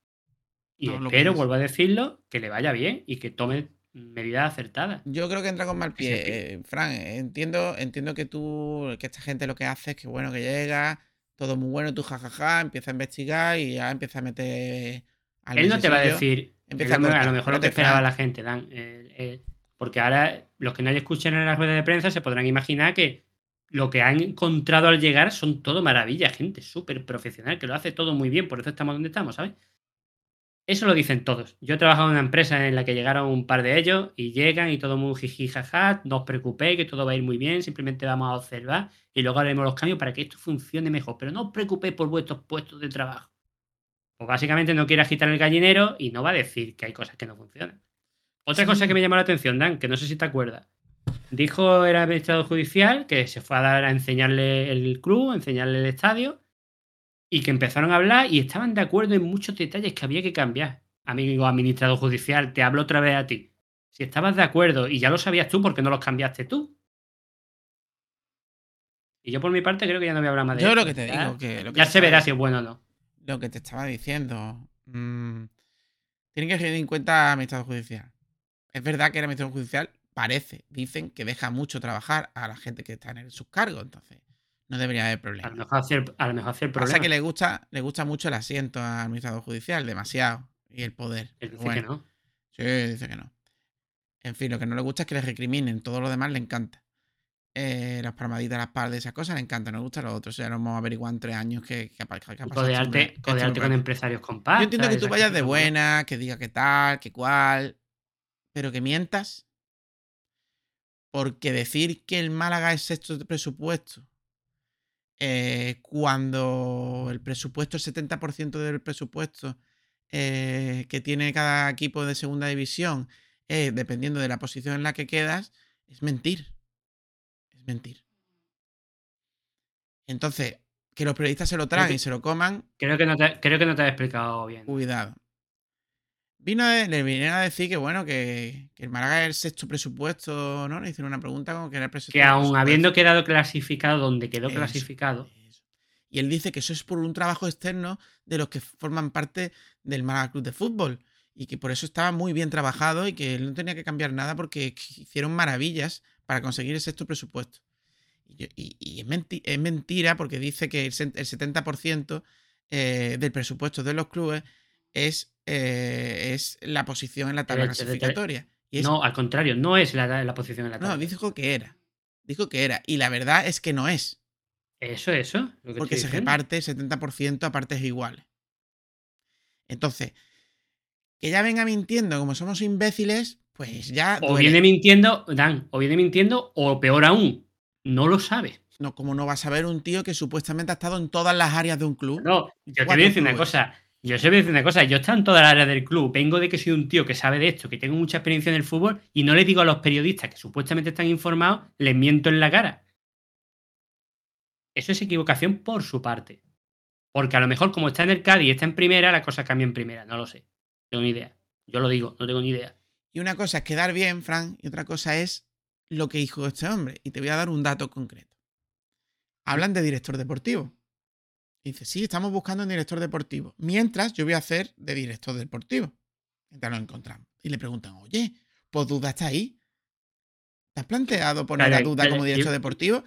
Y No, espero, vuelvo a decirlo, que le vaya bien y que tome medidas acertadas. Yo creo que entra con mal pie. Eh, Fran, entiendo, entiendo que tú, que esta gente lo que hace es que bueno, que llega, todo muy bueno, tú jajaja, empieza a investigar y ya empieza a meter al Él no te va a decir, empieza él a cortar. lo mejor lo que esperaba Fran. la gente, Dan. eh, eh, porque ahora los que no escuchen en la rueda de prensa se podrán imaginar que lo que han encontrado al llegar son todo maravillas, gente súper profesional, que lo hace todo muy bien, por eso estamos donde estamos, ¿sabes? Eso lo dicen todos. Yo he trabajado en una empresa en la que llegaron un par de ellos y llegan y todo muy jiji jaja, no os preocupéis que todo va a ir muy bien, simplemente vamos a observar y luego haremos los cambios para que esto funcione mejor, pero no os preocupéis por vuestros puestos de trabajo. Pues básicamente no quiere agitar el gallinero y no va a decir que hay cosas que no funcionan. Otra cosa que me llamó la atención, Dan, que no sé si te acuerdas. Dijo el administrador judicial que se fue a dar a enseñarle el club, enseñarle el estadio, y que empezaron a hablar y estaban de acuerdo en muchos detalles que había que cambiar. Amigo administrador judicial, te hablo otra vez a ti. Si estabas de acuerdo y ya lo sabías tú, ¿por qué no los cambiaste tú? Y yo por mi parte creo que ya no voy a hablar más de Yo esto. lo que te digo, que lo que ya se verá si es bueno o no. Lo que te estaba diciendo. mm, tienen que tener en cuenta administrador judicial. Es verdad que el administrador judicial parece, dicen que deja mucho trabajar a la gente que está en sus cargos, entonces no debería haber A problema. lo mejor hacer, a lo mejor hacer Pasa problema. que le gusta, le gusta mucho el asiento al administrador judicial, demasiado, y el poder. Él dice que no. Sí, dice que no. En fin, lo que no le gusta es que le recriminen, todo lo demás le encanta. Eh, las palmaditas a las espalda, esas cosas le encantan, nos gusta lo otro. O sea, lo hemos averiguado en tres años que, que, ha pa- que ha Y pasado este codearte, este codearte con empresarios con pasta. Yo entiendo que tú vayas de buena, que diga que tal, que cual, pero que mientas. Porque decir que el Málaga es sexto de presupuesto, eh, cuando el presupuesto, el 70% del presupuesto eh, que tiene cada equipo de segunda división, eh, dependiendo de la posición en la que quedas, es mentir. Es mentir. Entonces, que los periodistas se lo que- y se lo coman, Creo que no te, creo que no te has explicado bien. Cuidado. Vino a- le vinieron a decir que, bueno, que, que el Málaga es el sexto presupuesto, ¿no? Le hicieron una pregunta como que era el presupuesto. Que aún habiendo quedado clasificado donde quedó Eso, clasificado, Y él dice que eso es por un trabajo externo de los que forman parte del Málaga Club de Fútbol. Y que por eso estaba muy bien trabajado y que él no tenía que cambiar nada porque hicieron maravillas para conseguir el sexto presupuesto. Y, yo- y- y es, menti- es mentira porque dice que el, el 70% eh, del presupuesto de los clubes es, eh, es la posición en la tabla clasificatoria. Y es- no, al contrario, no es la, la posición en la tabla. no, dijo que era. Dijo que era. Y la verdad es que no es. Eso, eso. lo que Porque se diciendo. reparte 70% a partes iguales. Entonces, que ya venga mintiendo como somos imbéciles, pues ya. O viene mintiendo, Dan, o viene mintiendo, o peor aún, no lo sabe. No, como no vas a ver un tío que supuestamente ha estado en todas las áreas de un club. No, yo te voy a decir una cosa. Yo te voy a decir una cosa. Yo he estado en toda la área del club. Vengo de que soy un tío que sabe de esto, que tengo mucha experiencia en el fútbol, y no le digo a los periodistas que supuestamente están informados, les miento en la cara. Eso es equivocación por su parte. Porque a lo mejor, como está en el Cádiz y está en primera, la cosa cambia en primera. No lo sé. No tengo ni idea. Yo lo digo, no tengo ni idea. Y una cosa es quedar bien, Frank, y otra cosa es lo que dijo este hombre. Y te voy a dar un dato concreto. Hablan de director deportivo. Dice, sí, estamos buscando un director deportivo. Mientras yo voy a hacer de director deportivo. Mientras lo encontramos. Y le preguntan, oye, pues duda está ahí. ¿Te has planteado poner a duda como director deportivo?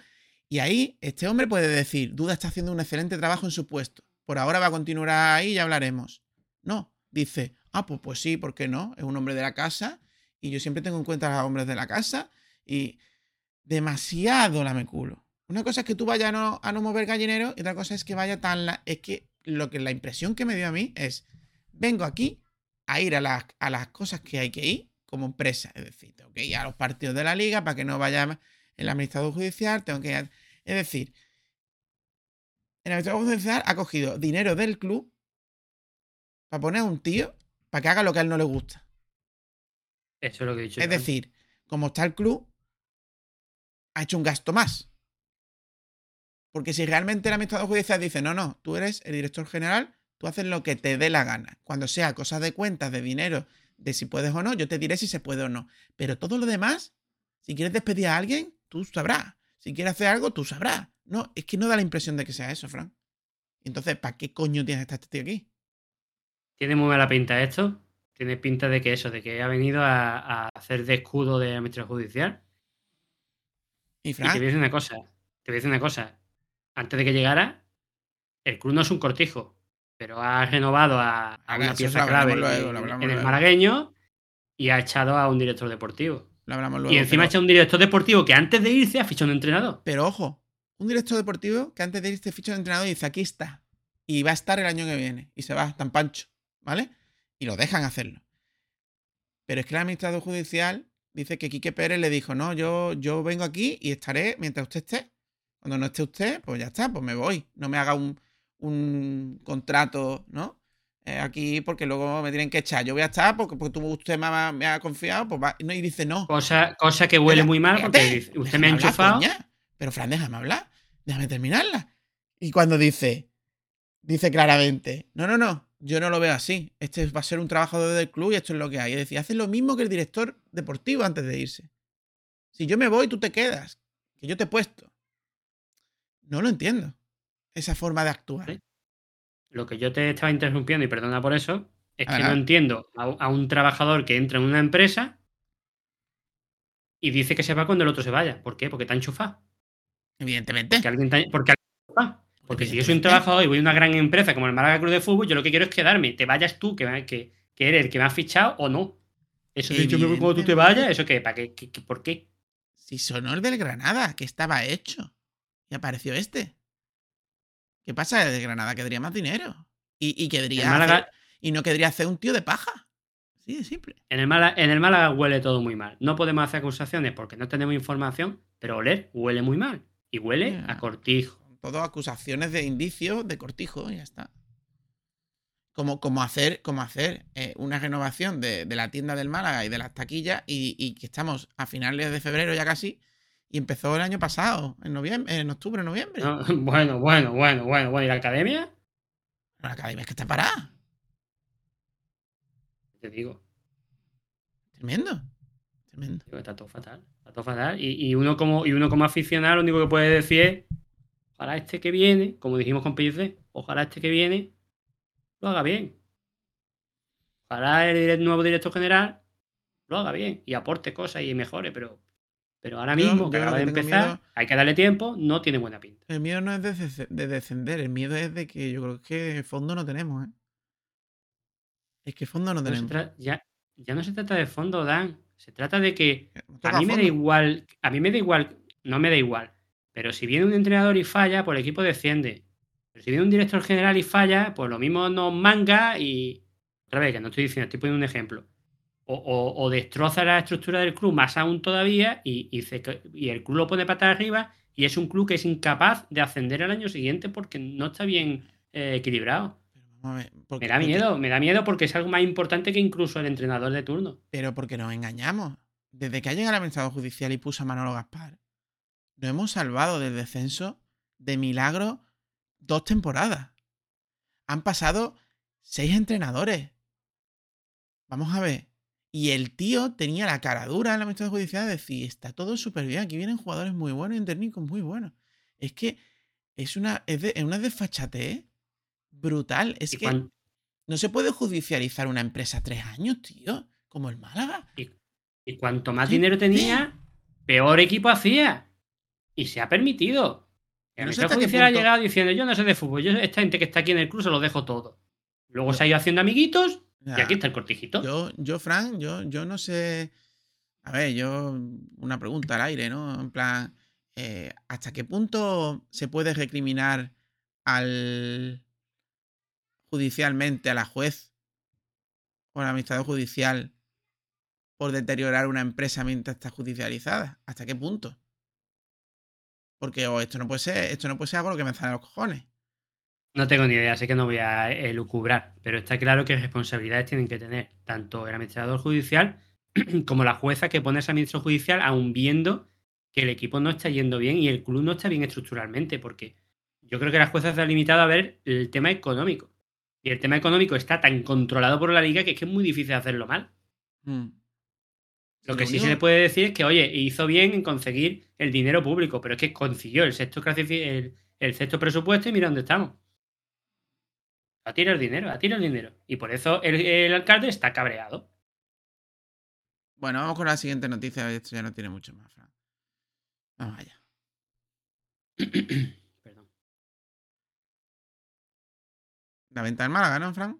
Y ahí este hombre puede decir, Duda está haciendo un excelente trabajo en su puesto. Por ahora va a continuar ahí y ya hablaremos. No, dice, ah, pues, pues sí, ¿por qué no? Es un hombre de la casa y yo siempre tengo en cuenta a los hombres de la casa y demasiado lame culo. Una cosa es que tú vayas a no, a no mover gallinero y otra cosa es que vaya tan... la- es que lo que la impresión que me dio a mí es, vengo aquí a ir a las, a las cosas que hay que ir como empresa. Es decir, tengo que ir a los partidos de la liga para que no vaya el administrador judicial, tengo que ir a- Es decir, el administrador judicial ha cogido dinero del club para poner a un tío para que haga lo que a él no le gusta. Eso es lo que he dicho. Es yo. decir, como está el club, ha hecho un gasto más. Porque si realmente el administrador judicial dice, no, no, tú eres el director general, tú haces lo que te dé la gana. Cuando sea cosas de cuentas, de dinero, de si puedes o no, yo te diré si se puede o no. Pero todo lo demás, si quieres despedir a alguien, tú sabrás. Si quieres hacer algo, tú sabrás. No, es que no da la impresión de que sea eso, Frank. Entonces, ¿para qué coño tienes estar este tío aquí? Tiene muy mala pinta esto. Tiene pinta de que eso, de que ha venido a, a hacer de escudo de administración judicial. Y Y te Frank, voy a decir una cosa. Te voy a decir una cosa. Antes de que llegara, el club no es un cortijo, pero ha renovado a, una pieza clave luego, en, el malagueño y ha echado a un director deportivo. lo hablamos luego. y encima ha echado a un director deportivo que antes de irse ha fichado un entrenador. Pero ojo, un director deportivo que antes de irse ficha de entrenador y dice aquí está. Y va a estar el año que viene. Y se va tan pancho. ¿Vale? Y lo dejan hacerlo. Pero es que el administrador judicial dice que Quique Pérez le dijo, no, yo, yo vengo aquí y estaré mientras usted esté. Cuando no esté usted, pues ya está, pues me voy. No me haga un, un contrato, ¿no? Eh, aquí porque luego me tienen que echar. Yo voy a estar porque, porque tú- usted me ha, me ha confiado. Pues va. No, y dice no. Cosa, cosa que huele muy mal porque usted me ha hablar, enchufado. Pero Fran, déjame hablar. Déjame terminarla. Y cuando dice, dice claramente, no, no, no, yo no lo veo así. Este va a ser un trabajador del club y esto es lo que hay. Es decir, hace lo mismo que el director deportivo antes de irse. Si yo me voy, tú te quedas. Que yo te he puesto. No lo entiendo. Esa forma de actuar. Sí. Lo que yo te estaba interrumpiendo, y perdona por eso, es que no entiendo a, a un trabajador que entra en una empresa y dice que se va cuando el otro se vaya. ¿Por qué? Porque está enchufado. Evidentemente. Porque alguien está, porque alguien. Porque si yo soy un trabajador y voy a una gran empresa como el Málaga Club de Fútbol, yo lo que quiero es quedarme. Te vayas tú, que, que, que eres el que me has fichado o no. Eso de yo me voy cuando tú te vayas, ¿eso qué? ¿Para qué? ¿Qué- qué- ¿Por qué? Si sonó el del Granada, que estaba hecho. Y apareció este. ¿Qué pasa? De Granada querría más dinero. Y, y Málaga- hacer- y no querría hacer un tío de paja. Sí, de simple. En el, Málaga, en el Málaga huele todo muy mal. No podemos hacer acusaciones porque no tenemos información, pero oler huele muy mal. Y huele a cortijo. Todo acusaciones de indicios de cortijo y ya está. Como, como hacer, como hacer eh, una renovación de, de la tienda del Málaga y de las taquillas y, y que estamos a finales de febrero ya casi y empezó el año pasado, en noviembre, en octubre, noviembre. ¿no? Bueno, bueno, bueno, bueno, bueno. ¿Y la academia? La academia es que está parada. Te digo. Tremendo. Tremendo. Digo, Está todo fatal. Está todo fatal. Y, y uno como, y uno como aficionado, lo único que puede decir es: ojalá este que viene, como dijimos con PLC, ojalá este que viene lo haga bien. Ojalá el nuevo director general lo haga bien y aporte cosas y mejore, pero, pero ahora mismo, yo que acaba que de empezar, miedo- hay que darle tiempo, no tiene buena pinta. El miedo no es de, de descender, el miedo es de que yo creo que fondo no tenemos, ¿eh? Es que fondo no tenemos. ya, ya no se trata de fondo, Dan. Se trata de que A mí me da igual, a mí me da igual, no me da igual. Pero si viene un entrenador y falla, pues el equipo desciende. Pero si viene un director general y falla, pues lo mismo nos manga y. Otra vez, que no estoy diciendo, estoy poniendo un ejemplo. O, o- o destroza la estructura del club más aún todavía y, y, se ca- y el club lo pone patas arriba y es un club que es incapaz de ascender al año siguiente porque no está bien eh, equilibrado. Ver, Me da porque- miedo, me da miedo porque es algo más importante que incluso el entrenador de turno. Pero porque nos engañamos. Desde que ha llegado el administrador judicial y puso a Manolo Gaspar, nos hemos salvado del descenso de milagro dos temporadas. Han pasado seis entrenadores. Vamos a ver. Y el tío tenía la cara dura en la administración judicial de decir, está todo súper bien, aquí vienen jugadores muy buenos y técnicos muy buenos. Es que es una, es de- es una desfachatez brutal. Es que no se puede judicializar una empresa tres años, tío, como el Málaga. Y cuanto más dinero tenía, peor equipo hacía. Y se ha permitido. El No sé Judicial ha llegado diciendo, yo no sé de fútbol, yo esta gente que está aquí en el club se lo dejo todo. Luego se ha ido haciendo amiguitos y aquí está el cortijito. Yo, yo, Fran, yo, yo no sé. A ver, yo. Una pregunta al aire, ¿no? En plan. eh, ¿Hasta qué punto se puede recriminar al. judicialmente a la juez o al administrador judicial por deteriorar una empresa mientras está judicializada? ¿Hasta qué punto? Porque o esto no puede ser, esto no puede ser algo lo que me sale a los cojones. No tengo ni idea, así que no voy a elucubrar, pero está claro que responsabilidades tienen que tener tanto el administrador judicial como la jueza que pone ese administrador judicial, aun viendo que el equipo no está yendo bien y el club no está bien estructuralmente, porque yo creo que la jueza se ha limitado a ver el tema económico. Y el tema económico está tan controlado por la liga que es que es muy difícil hacerlo mal. Mm. Lo que sí se le puede decir es que, oye, hizo bien en conseguir el dinero público, pero es que consiguió el sexto, el, el sexto presupuesto y mira dónde estamos. A tira el dinero, a tira el dinero. Y por eso el, el alcalde está cabreado. Bueno, vamos con la siguiente noticia. Esto ya no tiene mucho más, Fran. Vamos allá. Perdón. La venta del Málaga, ¿no, Fran?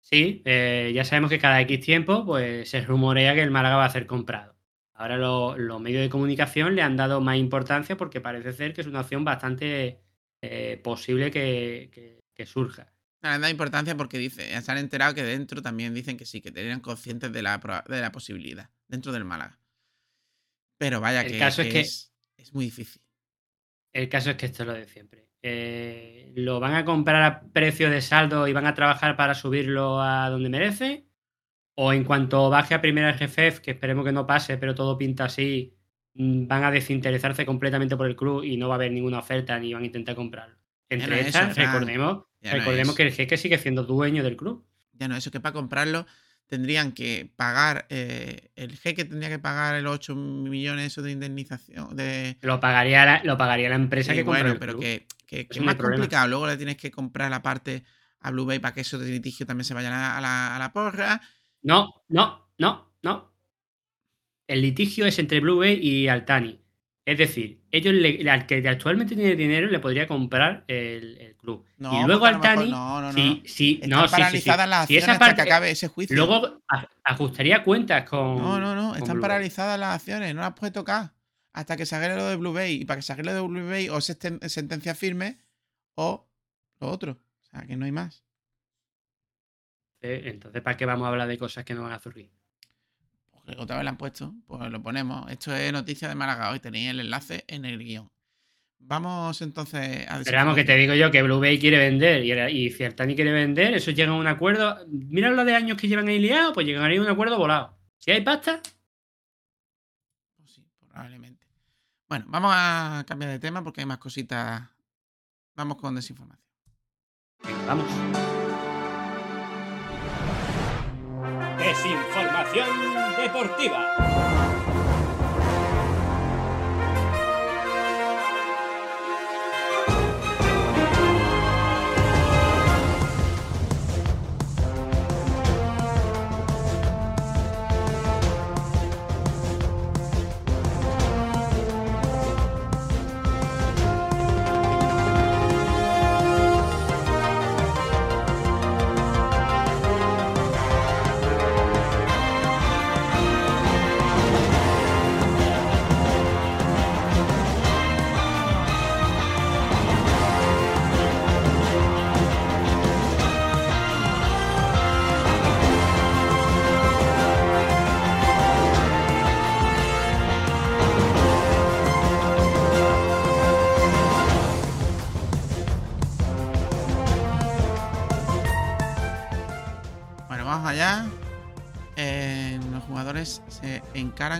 Sí, eh, ya sabemos que cada X tiempo pues, se rumorea que el Málaga va a ser comprado. Ahora lo- los medios de comunicación le han dado más importancia porque parece ser que es una opción bastante eh, posible que, que- que surja. Le da importancia porque dice, se han enterado que dentro también dicen que sí, que tenían conscientes de la, de la posibilidad dentro del Málaga. Pero vaya, El que, caso es que es muy difícil. El caso es que esto es lo de siempre. Eh, ¿Lo van a comprar a precio de saldo y van a trabajar para subirlo a donde merece? ¿O en cuanto baje a primera GFF, que esperemos que no pase, pero todo pinta así, mm, van a desinteresarse completamente por el club y no va a haber ninguna oferta ni van a intentar comprarlo? Entre no estas, eso, recordemos, no recordemos que el jeque sigue siendo dueño del club. Ya no, eso que para comprarlo tendrían que pagar, eh, el jeque tendría que pagar el 8 millones eso de indemnización. De, Lo pagaría la, lo pagaría la empresa Sí, que compra bueno, el pero club. que, que- que Eso es más problema. complicado. Luego le tienes que comprar la parte a Blue Bay para que eso de litigio también se vaya a la, a la- a la porra. No, no, no, no. El litigio es entre Blue Bay y Altani. Es decir, ellos le- al que actualmente tiene dinero le podría comprar el, el club. No, y luego porque a lo mejor- Altani. no, no, sí, Están no, sí, sí, sí. las Si esa hasta parte- que acabe ese juicio. Luego ajustaría cuentas con. No, no, no. Están paralizadas las acciones. No las puede tocar. Hasta que se arregle lo de Blue Bay. Y para que se arregle lo de Blue Bay o se esten- sentencia firme o lo otro. O sea, que no hay más. Eh, Entonces, ¿para qué vamos a hablar de cosas que no van a surgir? Otra vez la han puesto. Pues lo ponemos. Esto es noticia de Málaga hoy. Tenéis el enlace en el guion. Vamos entonces a Pero vamos, que te digo yo que Blue Bay quiere vender y, y si Altani quiere vender, eso llega a un acuerdo. Mira lo de años que llevan ahí liados, pues llegaría a un acuerdo volado. Si hay pasta, Pues sí, probablemente. Bueno, vamos a cambiar de tema porque hay más cositas. Vamos con desinformación. venga, vamos. Desinformación deportiva.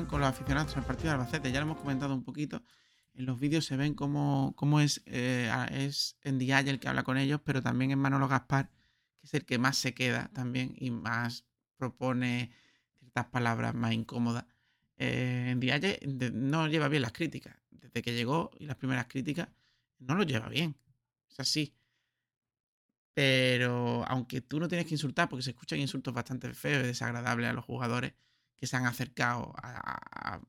Con los aficionados el partido de Albacete. Ya lo hemos comentado un poquito. En los vídeos se ven cómo, cómo es, eh, es Ndiaye el que habla con ellos, pero también es Manolo Gaspar, que es el que más se queda también y más propone ciertas palabras más incómodas. Eh, Ndiaye no lleva bien las críticas. Desde que llegó y las primeras críticas, no lo lleva bien. Es así. Pero aunque tú no tienes que insultar, porque se escuchan insultos bastante feos y desagradables a los jugadores que se han acercado a,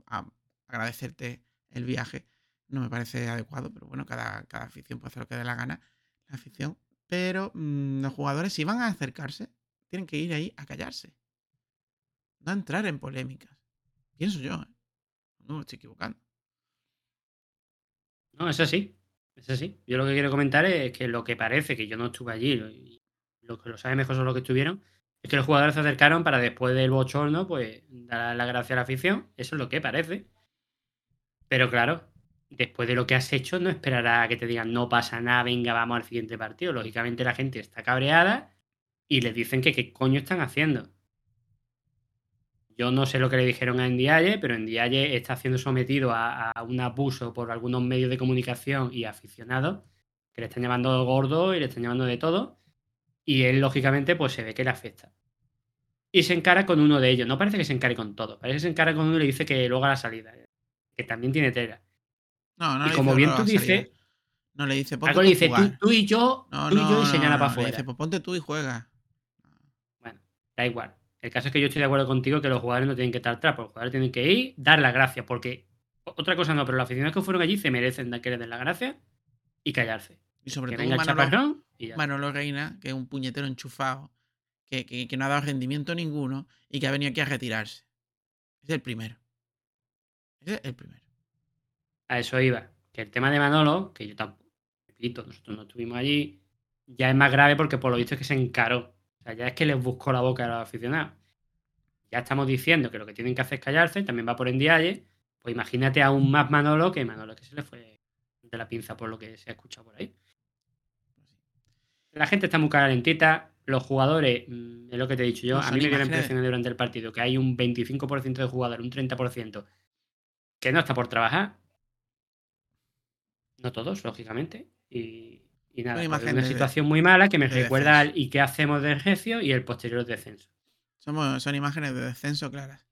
agradecerte el viaje, no me parece adecuado. Pero bueno, cada, cada afición puede hacer lo que dé la gana, la afición. Pero mm, los jugadores, si van a acercarse, tienen que ir ahí a callarse. No entrar en polémicas. Pienso yo, ¿eh? No me estoy equivocando. No, es así. Es así. Yo lo que quiero comentar es que lo que parece, que yo no estuve allí, los que lo saben mejor son los que estuvieron, es que los jugadores se acercaron para después del bochorno, pues dar la gracia a la afición. Eso es lo que parece. Pero claro, después de lo que has hecho, no esperará a que te digan no pasa nada, venga, vamos al siguiente partido. Lógicamente la gente está cabreada y les dicen que qué coño están haciendo. Yo no sé lo que le dijeron a Ndiaye, pero Ndiaye está siendo sometido a, a un abuso por algunos medios de comunicación y aficionados que le están llamando gordo y le están llamando de todo. Y él, lógicamente, pues se ve que le afecta. Y se encara con uno de ellos. No parece que se encare con todo. Parece que se encara con uno y le dice que luego a la salida. Que también tiene tela. No, no y le como bien "No, tú vas a salir". dices, No le dice, ponte tú le dice tú, y yo, No, tú y no, yo y no, señala para le afuera. dice, pues ponte tú y juega. Bueno, da igual. El caso es que yo estoy de acuerdo contigo que los jugadores no tienen que estar atrás, porque los jugadores tienen que ir, dar las gracias, porque otra cosa no, pero los aficionados que fueron allí se merecen que les den las gracias y callarse. Y sobre que todo venga Manolo. Manolo Reina, que es un puñetero enchufado, que, que- que no ha dado rendimiento ninguno y que ha venido aquí a retirarse. Es el primero. Es el primero. A eso iba. Que el tema de Manolo, que yo tampoco, repito, nosotros no estuvimos allí, ya es más grave porque por lo visto es que se encaró. O sea, ya es que les buscó la boca a los aficionados. Ya estamos diciendo que lo que tienen que hacer es callarse, también va por Ndiaye. Pues imagínate aún más Manolo que Manolo que se le fue de la pinza por lo que se ha escuchado por ahí. La gente está muy calentita. Los jugadores, mm, es lo que te he dicho yo, No, a mí me dio la impresión durante el partido que hay un 25% de jugadores, un 30% que no está por trabajar. No todos, lógicamente. Y, y nada, Una pues, una de- situación muy mala que me recuerda al ¿y qué hacemos de Recio? y el posterior descenso. Somos, son imágenes de descenso claras.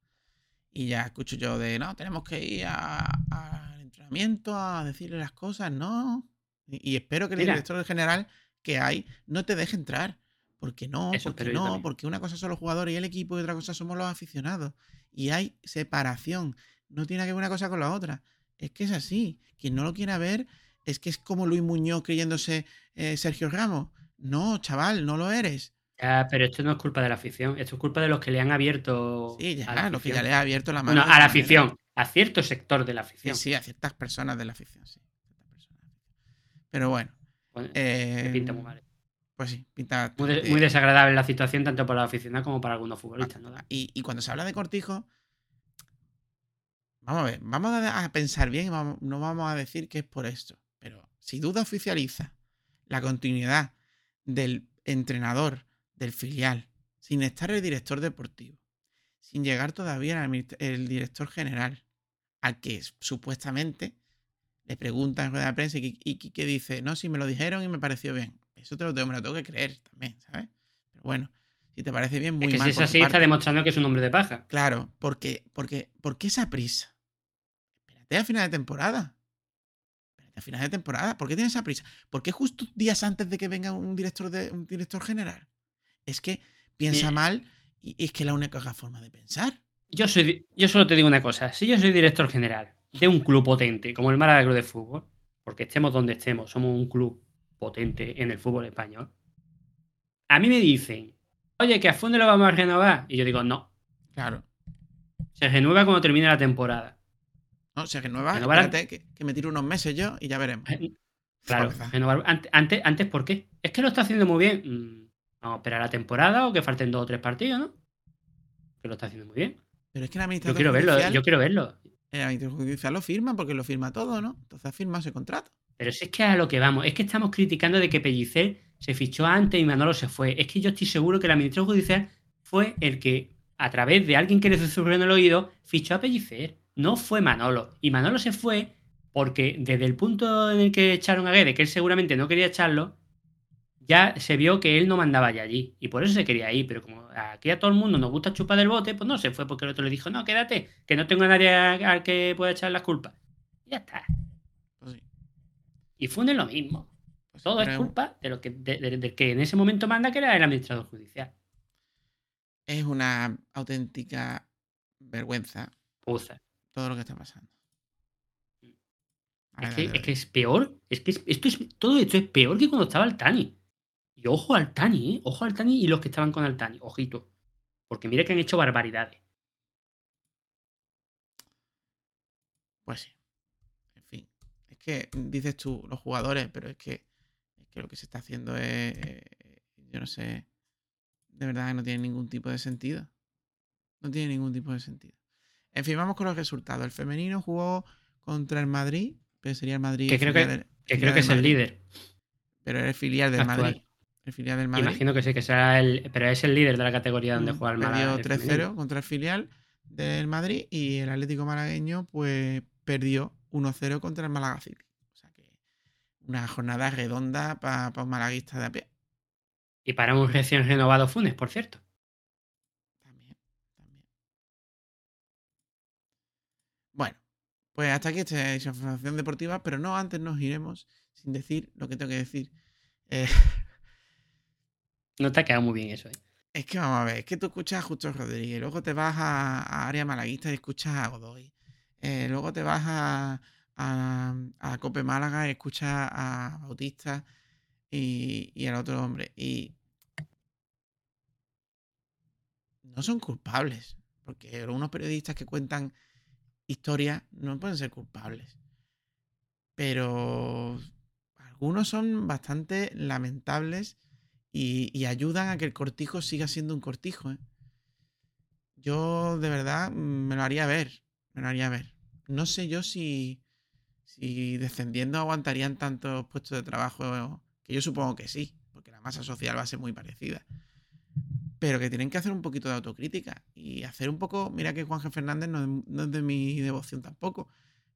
Y ya escucho yo de, no, tenemos que ir al entrenamiento a decirle las cosas, no. Y, y espero que el Mira. director general que hay no te deje entrar. Porque no, Eso porque no, también. porque una cosa son los jugadores y el equipo y otra cosa somos los aficionados. Y hay separación. No tiene que ver una cosa con la otra. Es que es así. Quien no lo quiera ver es que es como Luis Muñoz creyéndose eh, Sergio Ramos. No, chaval, no lo eres. Ya, pero esto no es culpa de la afición, esto es culpa de los que le han abierto. Sí, a ya, la lo que ya le ha abierto la mano. A la manera. afición, a cierto sector de la Sí, afición. sí, a ciertas personas de la afición, sí. ciertas personas de la afición. Pero bueno. Bueno, eh, pinta muy mal. Pues sí, pinta. Muy, de- bastante- muy desagradable la situación, tanto para la aficionada como para algunos futbolistas. ¿no? Y, y cuando se habla de Cortijo, vamos a ver, vamos a, pensar bien, y vamos- no vamos a decir que es por esto. Pero si Duda oficializa la continuidad del entrenador del filial, sin estar el director deportivo, sin llegar todavía el, el director general, al que supuestamente le preguntan en rueda de prensa y, y, que dice, no, si me lo dijeron y me pareció bien. Eso te lo tengo, me lo tengo que creer también, ¿sabes? Pero bueno, si te parece bien, muy Es que mal. si es así, está demostrando que es un hombre de paja. Claro, porque, porque, ¿por qué esa prisa? Espérate a final de temporada. Espérate a final de temporada. ¿Por qué tienes esa prisa? ¿Por qué justo días antes de que venga un director, de, un director general? Es que piensa mal y, y es que la única forma de pensar. Yo, soy, yo solo te digo una cosa. Si yo soy director general de un club potente como el Málaga Club de Fútbol, porque estemos donde estemos, somos un club potente en el fútbol español, a mí me dicen, oye, que a fondo lo vamos a renovar. Y yo digo, no, Claro. se renueva cuando termine la temporada. No, se renueva. Renovar- Espérate que, que me tiro unos meses yo y ya veremos. Claro, Fuerza. renovar. Ante- Antes, antes, ¿por qué? Es que lo está haciendo muy bien. Mm, Vamos a esperar la temporada o que falten dos o tres partidos, ¿no? Que lo está haciendo muy bien. Pero es que la Yo administración quiero verlo, yo quiero verlo. La administración judicial lo firma porque lo firma todo, ¿no? Entonces ha firmado ese contrato. Pero si es que a lo que vamos, es que estamos criticando de que Pellicer se fichó antes y Manolo se fue. Es que yo estoy seguro que la administración judicial fue el que, a través de alguien que le susurró en el oído, fichó a Pellicer. No fue Manolo. Y Manolo se fue porque desde el punto en el que echaron a Guede, que él seguramente no quería echarlo, ya se vio que él no mandaba ya allí. Y por eso se quería ir. Pero como aquí a todo el mundo nos gusta chupar del bote, pues no se fue porque el otro le dijo, no, quédate, que no tengo a nadie al que pueda echar las culpas. Ya está. Pues sí. Y funden lo mismo. Pues Todo es culpa de lo que, de- de- del que en ese momento manda, que era el administrador judicial. Es una auténtica vergüenza todo lo que está pasando. Es que, es que es peor. Es que es- esto es, todo esto es peor que cuando estaba Altani. Y ojo al Tani, ¿eh? Ojo al Tani y los que estaban con Altani. Ojito. Porque mire que han hecho barbaridades. Pues sí. En fin. Es que dices tú, los jugadores, pero es que, es que lo que se está haciendo es. eh, yo no sé. De verdad que no tiene ningún tipo de sentido. No tiene ningún tipo de sentido. En fin, vamos con los resultados. El femenino jugó contra el Madrid pero sería el Madrid. Que creo que, del- que, creo que es el líder. Pero es el filial del Actual. Madrid. El filial del Madrid. Imagino que sí, que será el. Pero es el líder de la categoría donde Mm, juega el Perdió Málaga. el 3-0 femenino. contra el filial del Madrid y el Atlético Malagueño pues perdió 1-0 contra el Málaga City. O sea que una jornada redonda para un malaguista de a pie. Y para un recién renovado Funes, por cierto. También, también. Bueno, pues hasta aquí esta información deportiva, pero no antes nos iremos sin decir lo que tengo que decir. Eh, No te ha quedado muy bien eso, ¿eh? Es que vamos a ver, es que tú escuchas a Justo Rodríguez, luego te vas a, a área malaguista y escuchas a Godoy. eh, luego te vas a, a, a Cope Málaga y escuchas a Bautista y, y al otro hombre. Y no son culpables, porque algunos periodistas que cuentan historias no pueden ser culpables. Pero algunos son bastante lamentables y, ayudan a que el cortijo siga siendo un cortijo. ¿eh? Yo de verdad mm, me lo haría ver, me lo haría ver. No sé yo si, si descendiendo aguantarían tantos puestos de trabajo, que yo supongo que sí, porque la masa social va a ser muy parecida. Pero que tienen que hacer un poquito de autocrítica y hacer un poco, mira que Juanje Fernández no, no es de mi devoción tampoco,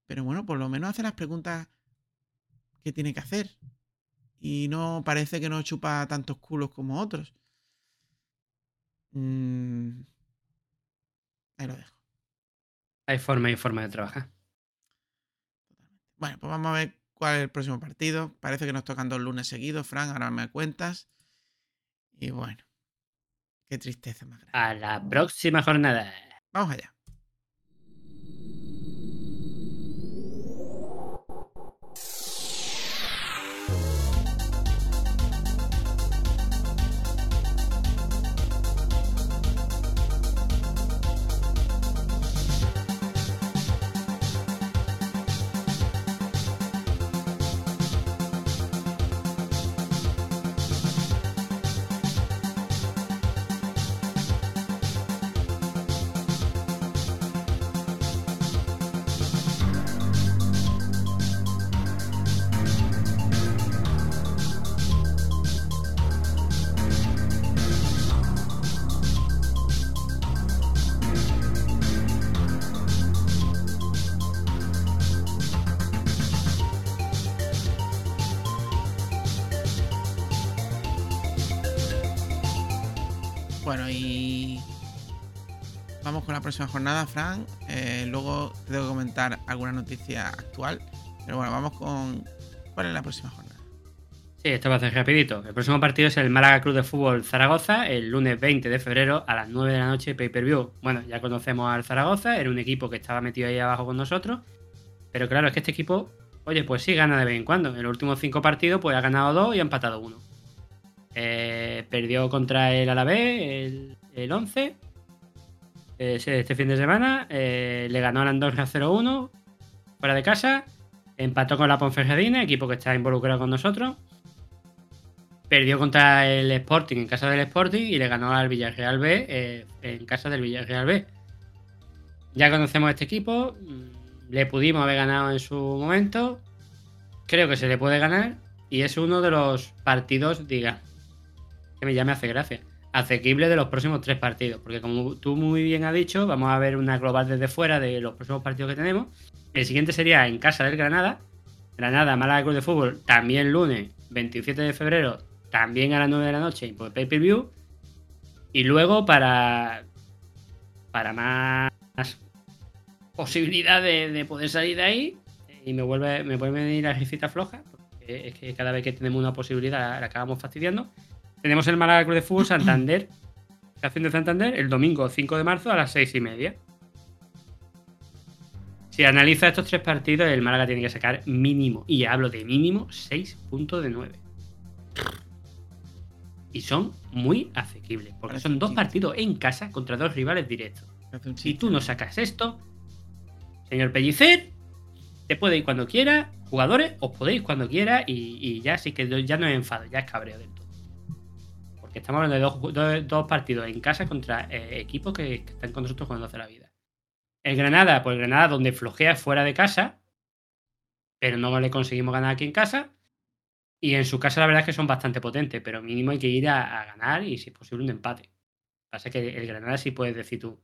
pero bueno, por lo menos hace las preguntas que tiene que hacer y no parece que no chupa tantos culos como otros. Mm, ahí lo dejo. Hay forma y forma de trabajar. Bueno, pues vamos a ver cuál es el próximo partido. Parece que nos tocan dos lunes seguidos, Fran, ahora me cuentas. Y bueno, qué tristeza más grande. A la próxima jornada. Vamos allá. Jornada, Fran. Eh, luego te tengo que comentar alguna noticia actual. Pero bueno, vamos con... ¿Cuál es la próxima jornada? Sí, esto va a ser rapidito. El próximo partido es el Málaga Club de Fútbol Zaragoza, el lunes 20 de febrero a las 9 de la noche, pay-per-view. Bueno, ya conocemos al Zaragoza, era un equipo que estaba metido ahí abajo con nosotros. Pero claro, es que este equipo, oye, pues sí gana de vez en cuando. En los últimos cinco partidos, pues ha ganado dos y ha empatado uno. Eh, perdió contra el Alavés el, el 11 eh, este fin de semana. eh, le ganó al Andorra 0-1 fuera de casa. Empató con la Ponferradina, equipo que está involucrado con nosotros. Perdió contra el Sporting en casa del Sporting y le ganó al Villarreal B eh, en casa del Villarreal B. Ya conocemos este equipo, mm, le pudimos haber ganado en su momento. Creo que se le puede ganar y es uno de los partidos, diga, que me llame hace gracia, asequible de los próximos tres partidos. Porque como tú muy bien has dicho, vamos a ver una global desde fuera de los próximos partidos que tenemos. El siguiente sería en casa del Granada. Granada, Málaga Club de Fútbol, también lunes 27 de febrero, también a las 9 de la noche por pay-per-view. Y luego para, para más posibilidad de, de poder salir de ahí y me vuelve, me vuelve a venir la risita floja, porque es que cada vez que tenemos una posibilidad la acabamos fastidiando. Tenemos el Málaga Club de Fútbol Santander, Estación de Santander, el domingo 5 de marzo a las 6 y media. Si analiza estos tres partidos, el Málaga tiene que sacar mínimo, y hablo de mínimo, 6 puntos de 9. Y son muy asequibles, porque son dos partidos en casa contra dos rivales directos. Si tú no sacas esto, señor Pellicer, te puede ir cuando quiera, jugadores, os podéis cuando quiera y, y ya sí que ya no es enfado, ya es cabreo del todo. Estamos hablando de dos, dos- dos partidos en casa contra eh, equipos que, están con nosotros jugando hace la vida. El Granada, pues el Granada donde flojea fuera de casa, pero no le conseguimos ganar aquí en casa. Y en su casa la verdad es que son bastante potentes, pero mínimo hay que ir a, a ganar y si es posible un empate. Pasa que el Granada sí puedes decir tú,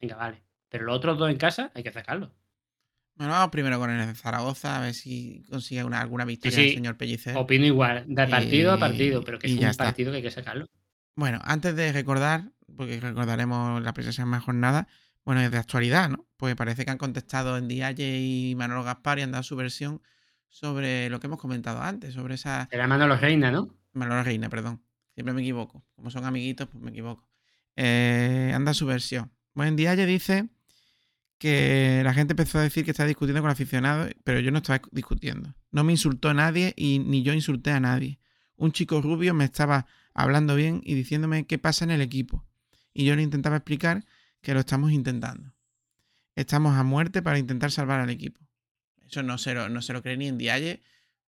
venga, vale. Pero los otros dos en casa hay que sacarlos. Bueno, vamos primero con el de Zaragoza, a ver si consigue una, alguna Sí, victoria sí, el señor Pellicer. opino igual, de partido a partido, pero que es un está. partido que hay que sacarlo. Bueno, antes de recordar, porque recordaremos la próxima jornada, bueno, es de actualidad, ¿no? Pues parece que han contestado en Dialle y Manolo Gaspar y han dado su versión sobre lo que hemos comentado antes, sobre esa... Era Manolo Reina, ¿no? Manolo Reina, perdón. Siempre me equivoco. Como son amiguitos, pues me equivoco. Eh, han dado su versión. Bueno, en Dialle dice que la gente empezó a decir que está discutiendo con aficionados, pero yo no estaba discutiendo. No me insultó nadie y ni yo insulté a nadie. Un chico rubio me estaba hablando bien y diciéndome qué pasa en el equipo. Y yo le intentaba explicar que lo estamos intentando. Estamos a muerte para intentar salvar al equipo. Eso no se lo, no se lo cree ni en Dialle,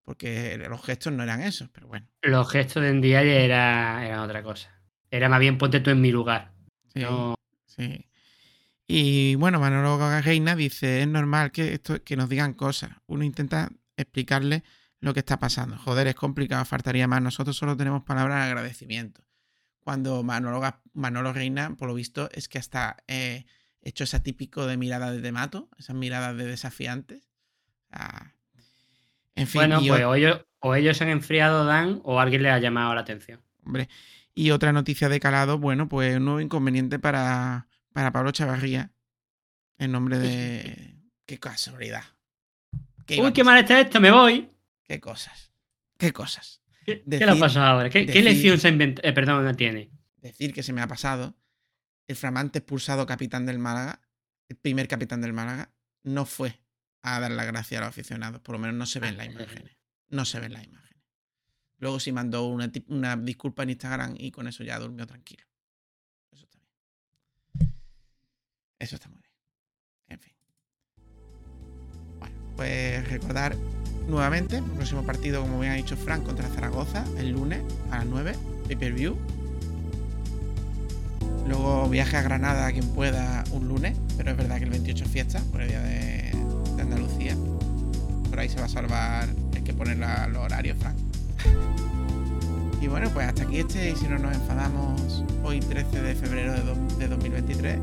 porque los gestos no eran esos, pero bueno. Los gestos de Ndiaye era, eran otra cosa. Era más bien ponte tú en mi lugar. Sí, No, sí. Y bueno, Manolo Reina dice, es normal que, esto, que nos digan cosas. Uno intenta explicarle lo que está pasando. Joder, es complicado, faltaría más. Nosotros solo tenemos palabras de agradecimiento. Cuando Manolo, Manolo Reina, por lo visto, es que hasta eh, hecho esa típico de mirada de mato, esas miradas de desafiantes. Ah, en fin, bueno, pues o- o ellos, o ellos se han enfriado, Dan, o alguien le ha llamado la atención. Hombre. Y otra noticia de calado, bueno, pues un nuevo inconveniente para, para Pablo Chavarría. En nombre de. Qué casualidad. ¿Qué Uy, qué mal está esto, me voy. Qué cosas. Qué cosas. ¿Qué, le ha pasado ahora? ¿Qué, lección se ha inventado? Eh, perdón, no tiene. Decir que se me ha pasado. El flamante expulsado capitán del Málaga, el primer capitán del Málaga, no fue a dar las gracias a los aficionados. Por lo menos no se ven las imágenes. No se ven las imágenes. Luego sí mandó una, una disculpa en Instagram y con eso ya durmió tranquilo. Eso está bien. Eso está muy bien. En fin. Bueno, pues recordar nuevamente el próximo partido, como bien ha dicho Frank, contra Zaragoza, el lunes a las 9, pay-per-view. Luego viaje a Granada a quien pueda un lunes, pero es verdad que el 28 es fiesta, por el día de, Andalucía. Por ahí se va a salvar el que pone la- los horarios, Frank. Y bueno, pues hasta aquí este, y si no nos enfadamos, hoy 13 de febrero de, do- de 2023.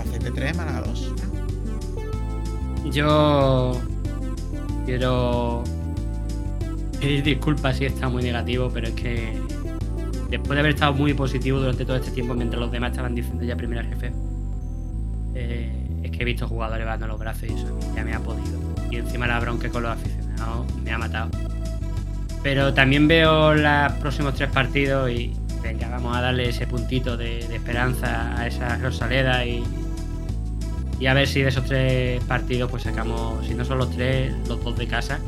Albacete 3, Málaga 2. Yo quiero pedir disculpas si está muy negativo, pero es que después de haber estado muy positivo durante todo este tiempo, mientras los demás estaban diciendo ya primera jefe, eh, es que he visto jugadores dando los brazos y eso ya me ha podido. Y encima la bronca con los aficionados me ha matado. Pero también veo los próximos tres partidos y venga, vamos a darle ese puntito de, de esperanza a esa Rosaleda y, y a ver si de esos tres partidos pues sacamos, si no son los tres, los dos de casa,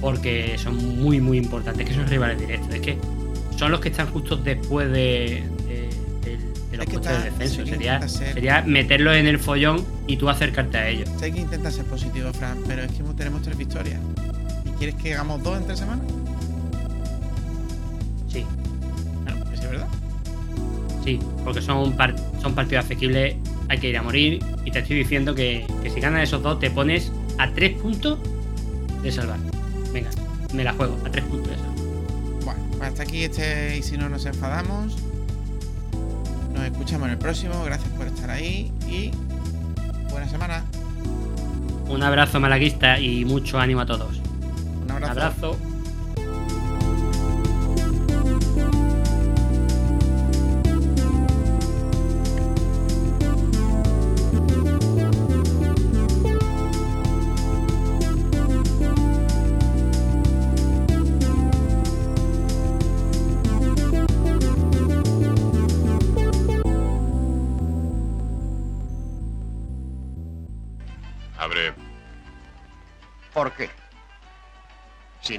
porque son muy muy importantes, que son rivales directos, es que son los que están justo después de, de- de- de los puestos de descenso, sería, ser- sería meterlos en el follón y tú acercarte a ellos. Sé que intenta ser positivo, Fran, pero es que tenemos tres victorias. ¿Y quieres que hagamos dos en tres semanas? Sí. Pues es verdad. Sí, porque son, par- son partidos asequibles, hay que ir a morir. Y te estoy diciendo que, que si ganas esos dos, te pones a tres puntos de salvar. Venga, me la juego, a tres puntos de salvar. Bueno, pues hasta aquí este y si no nos enfadamos. Nos escuchamos en el próximo. Gracias por estar ahí y buena semana. Un abrazo malaguista y mucho ánimo a todos. Un abrazo. abrazo.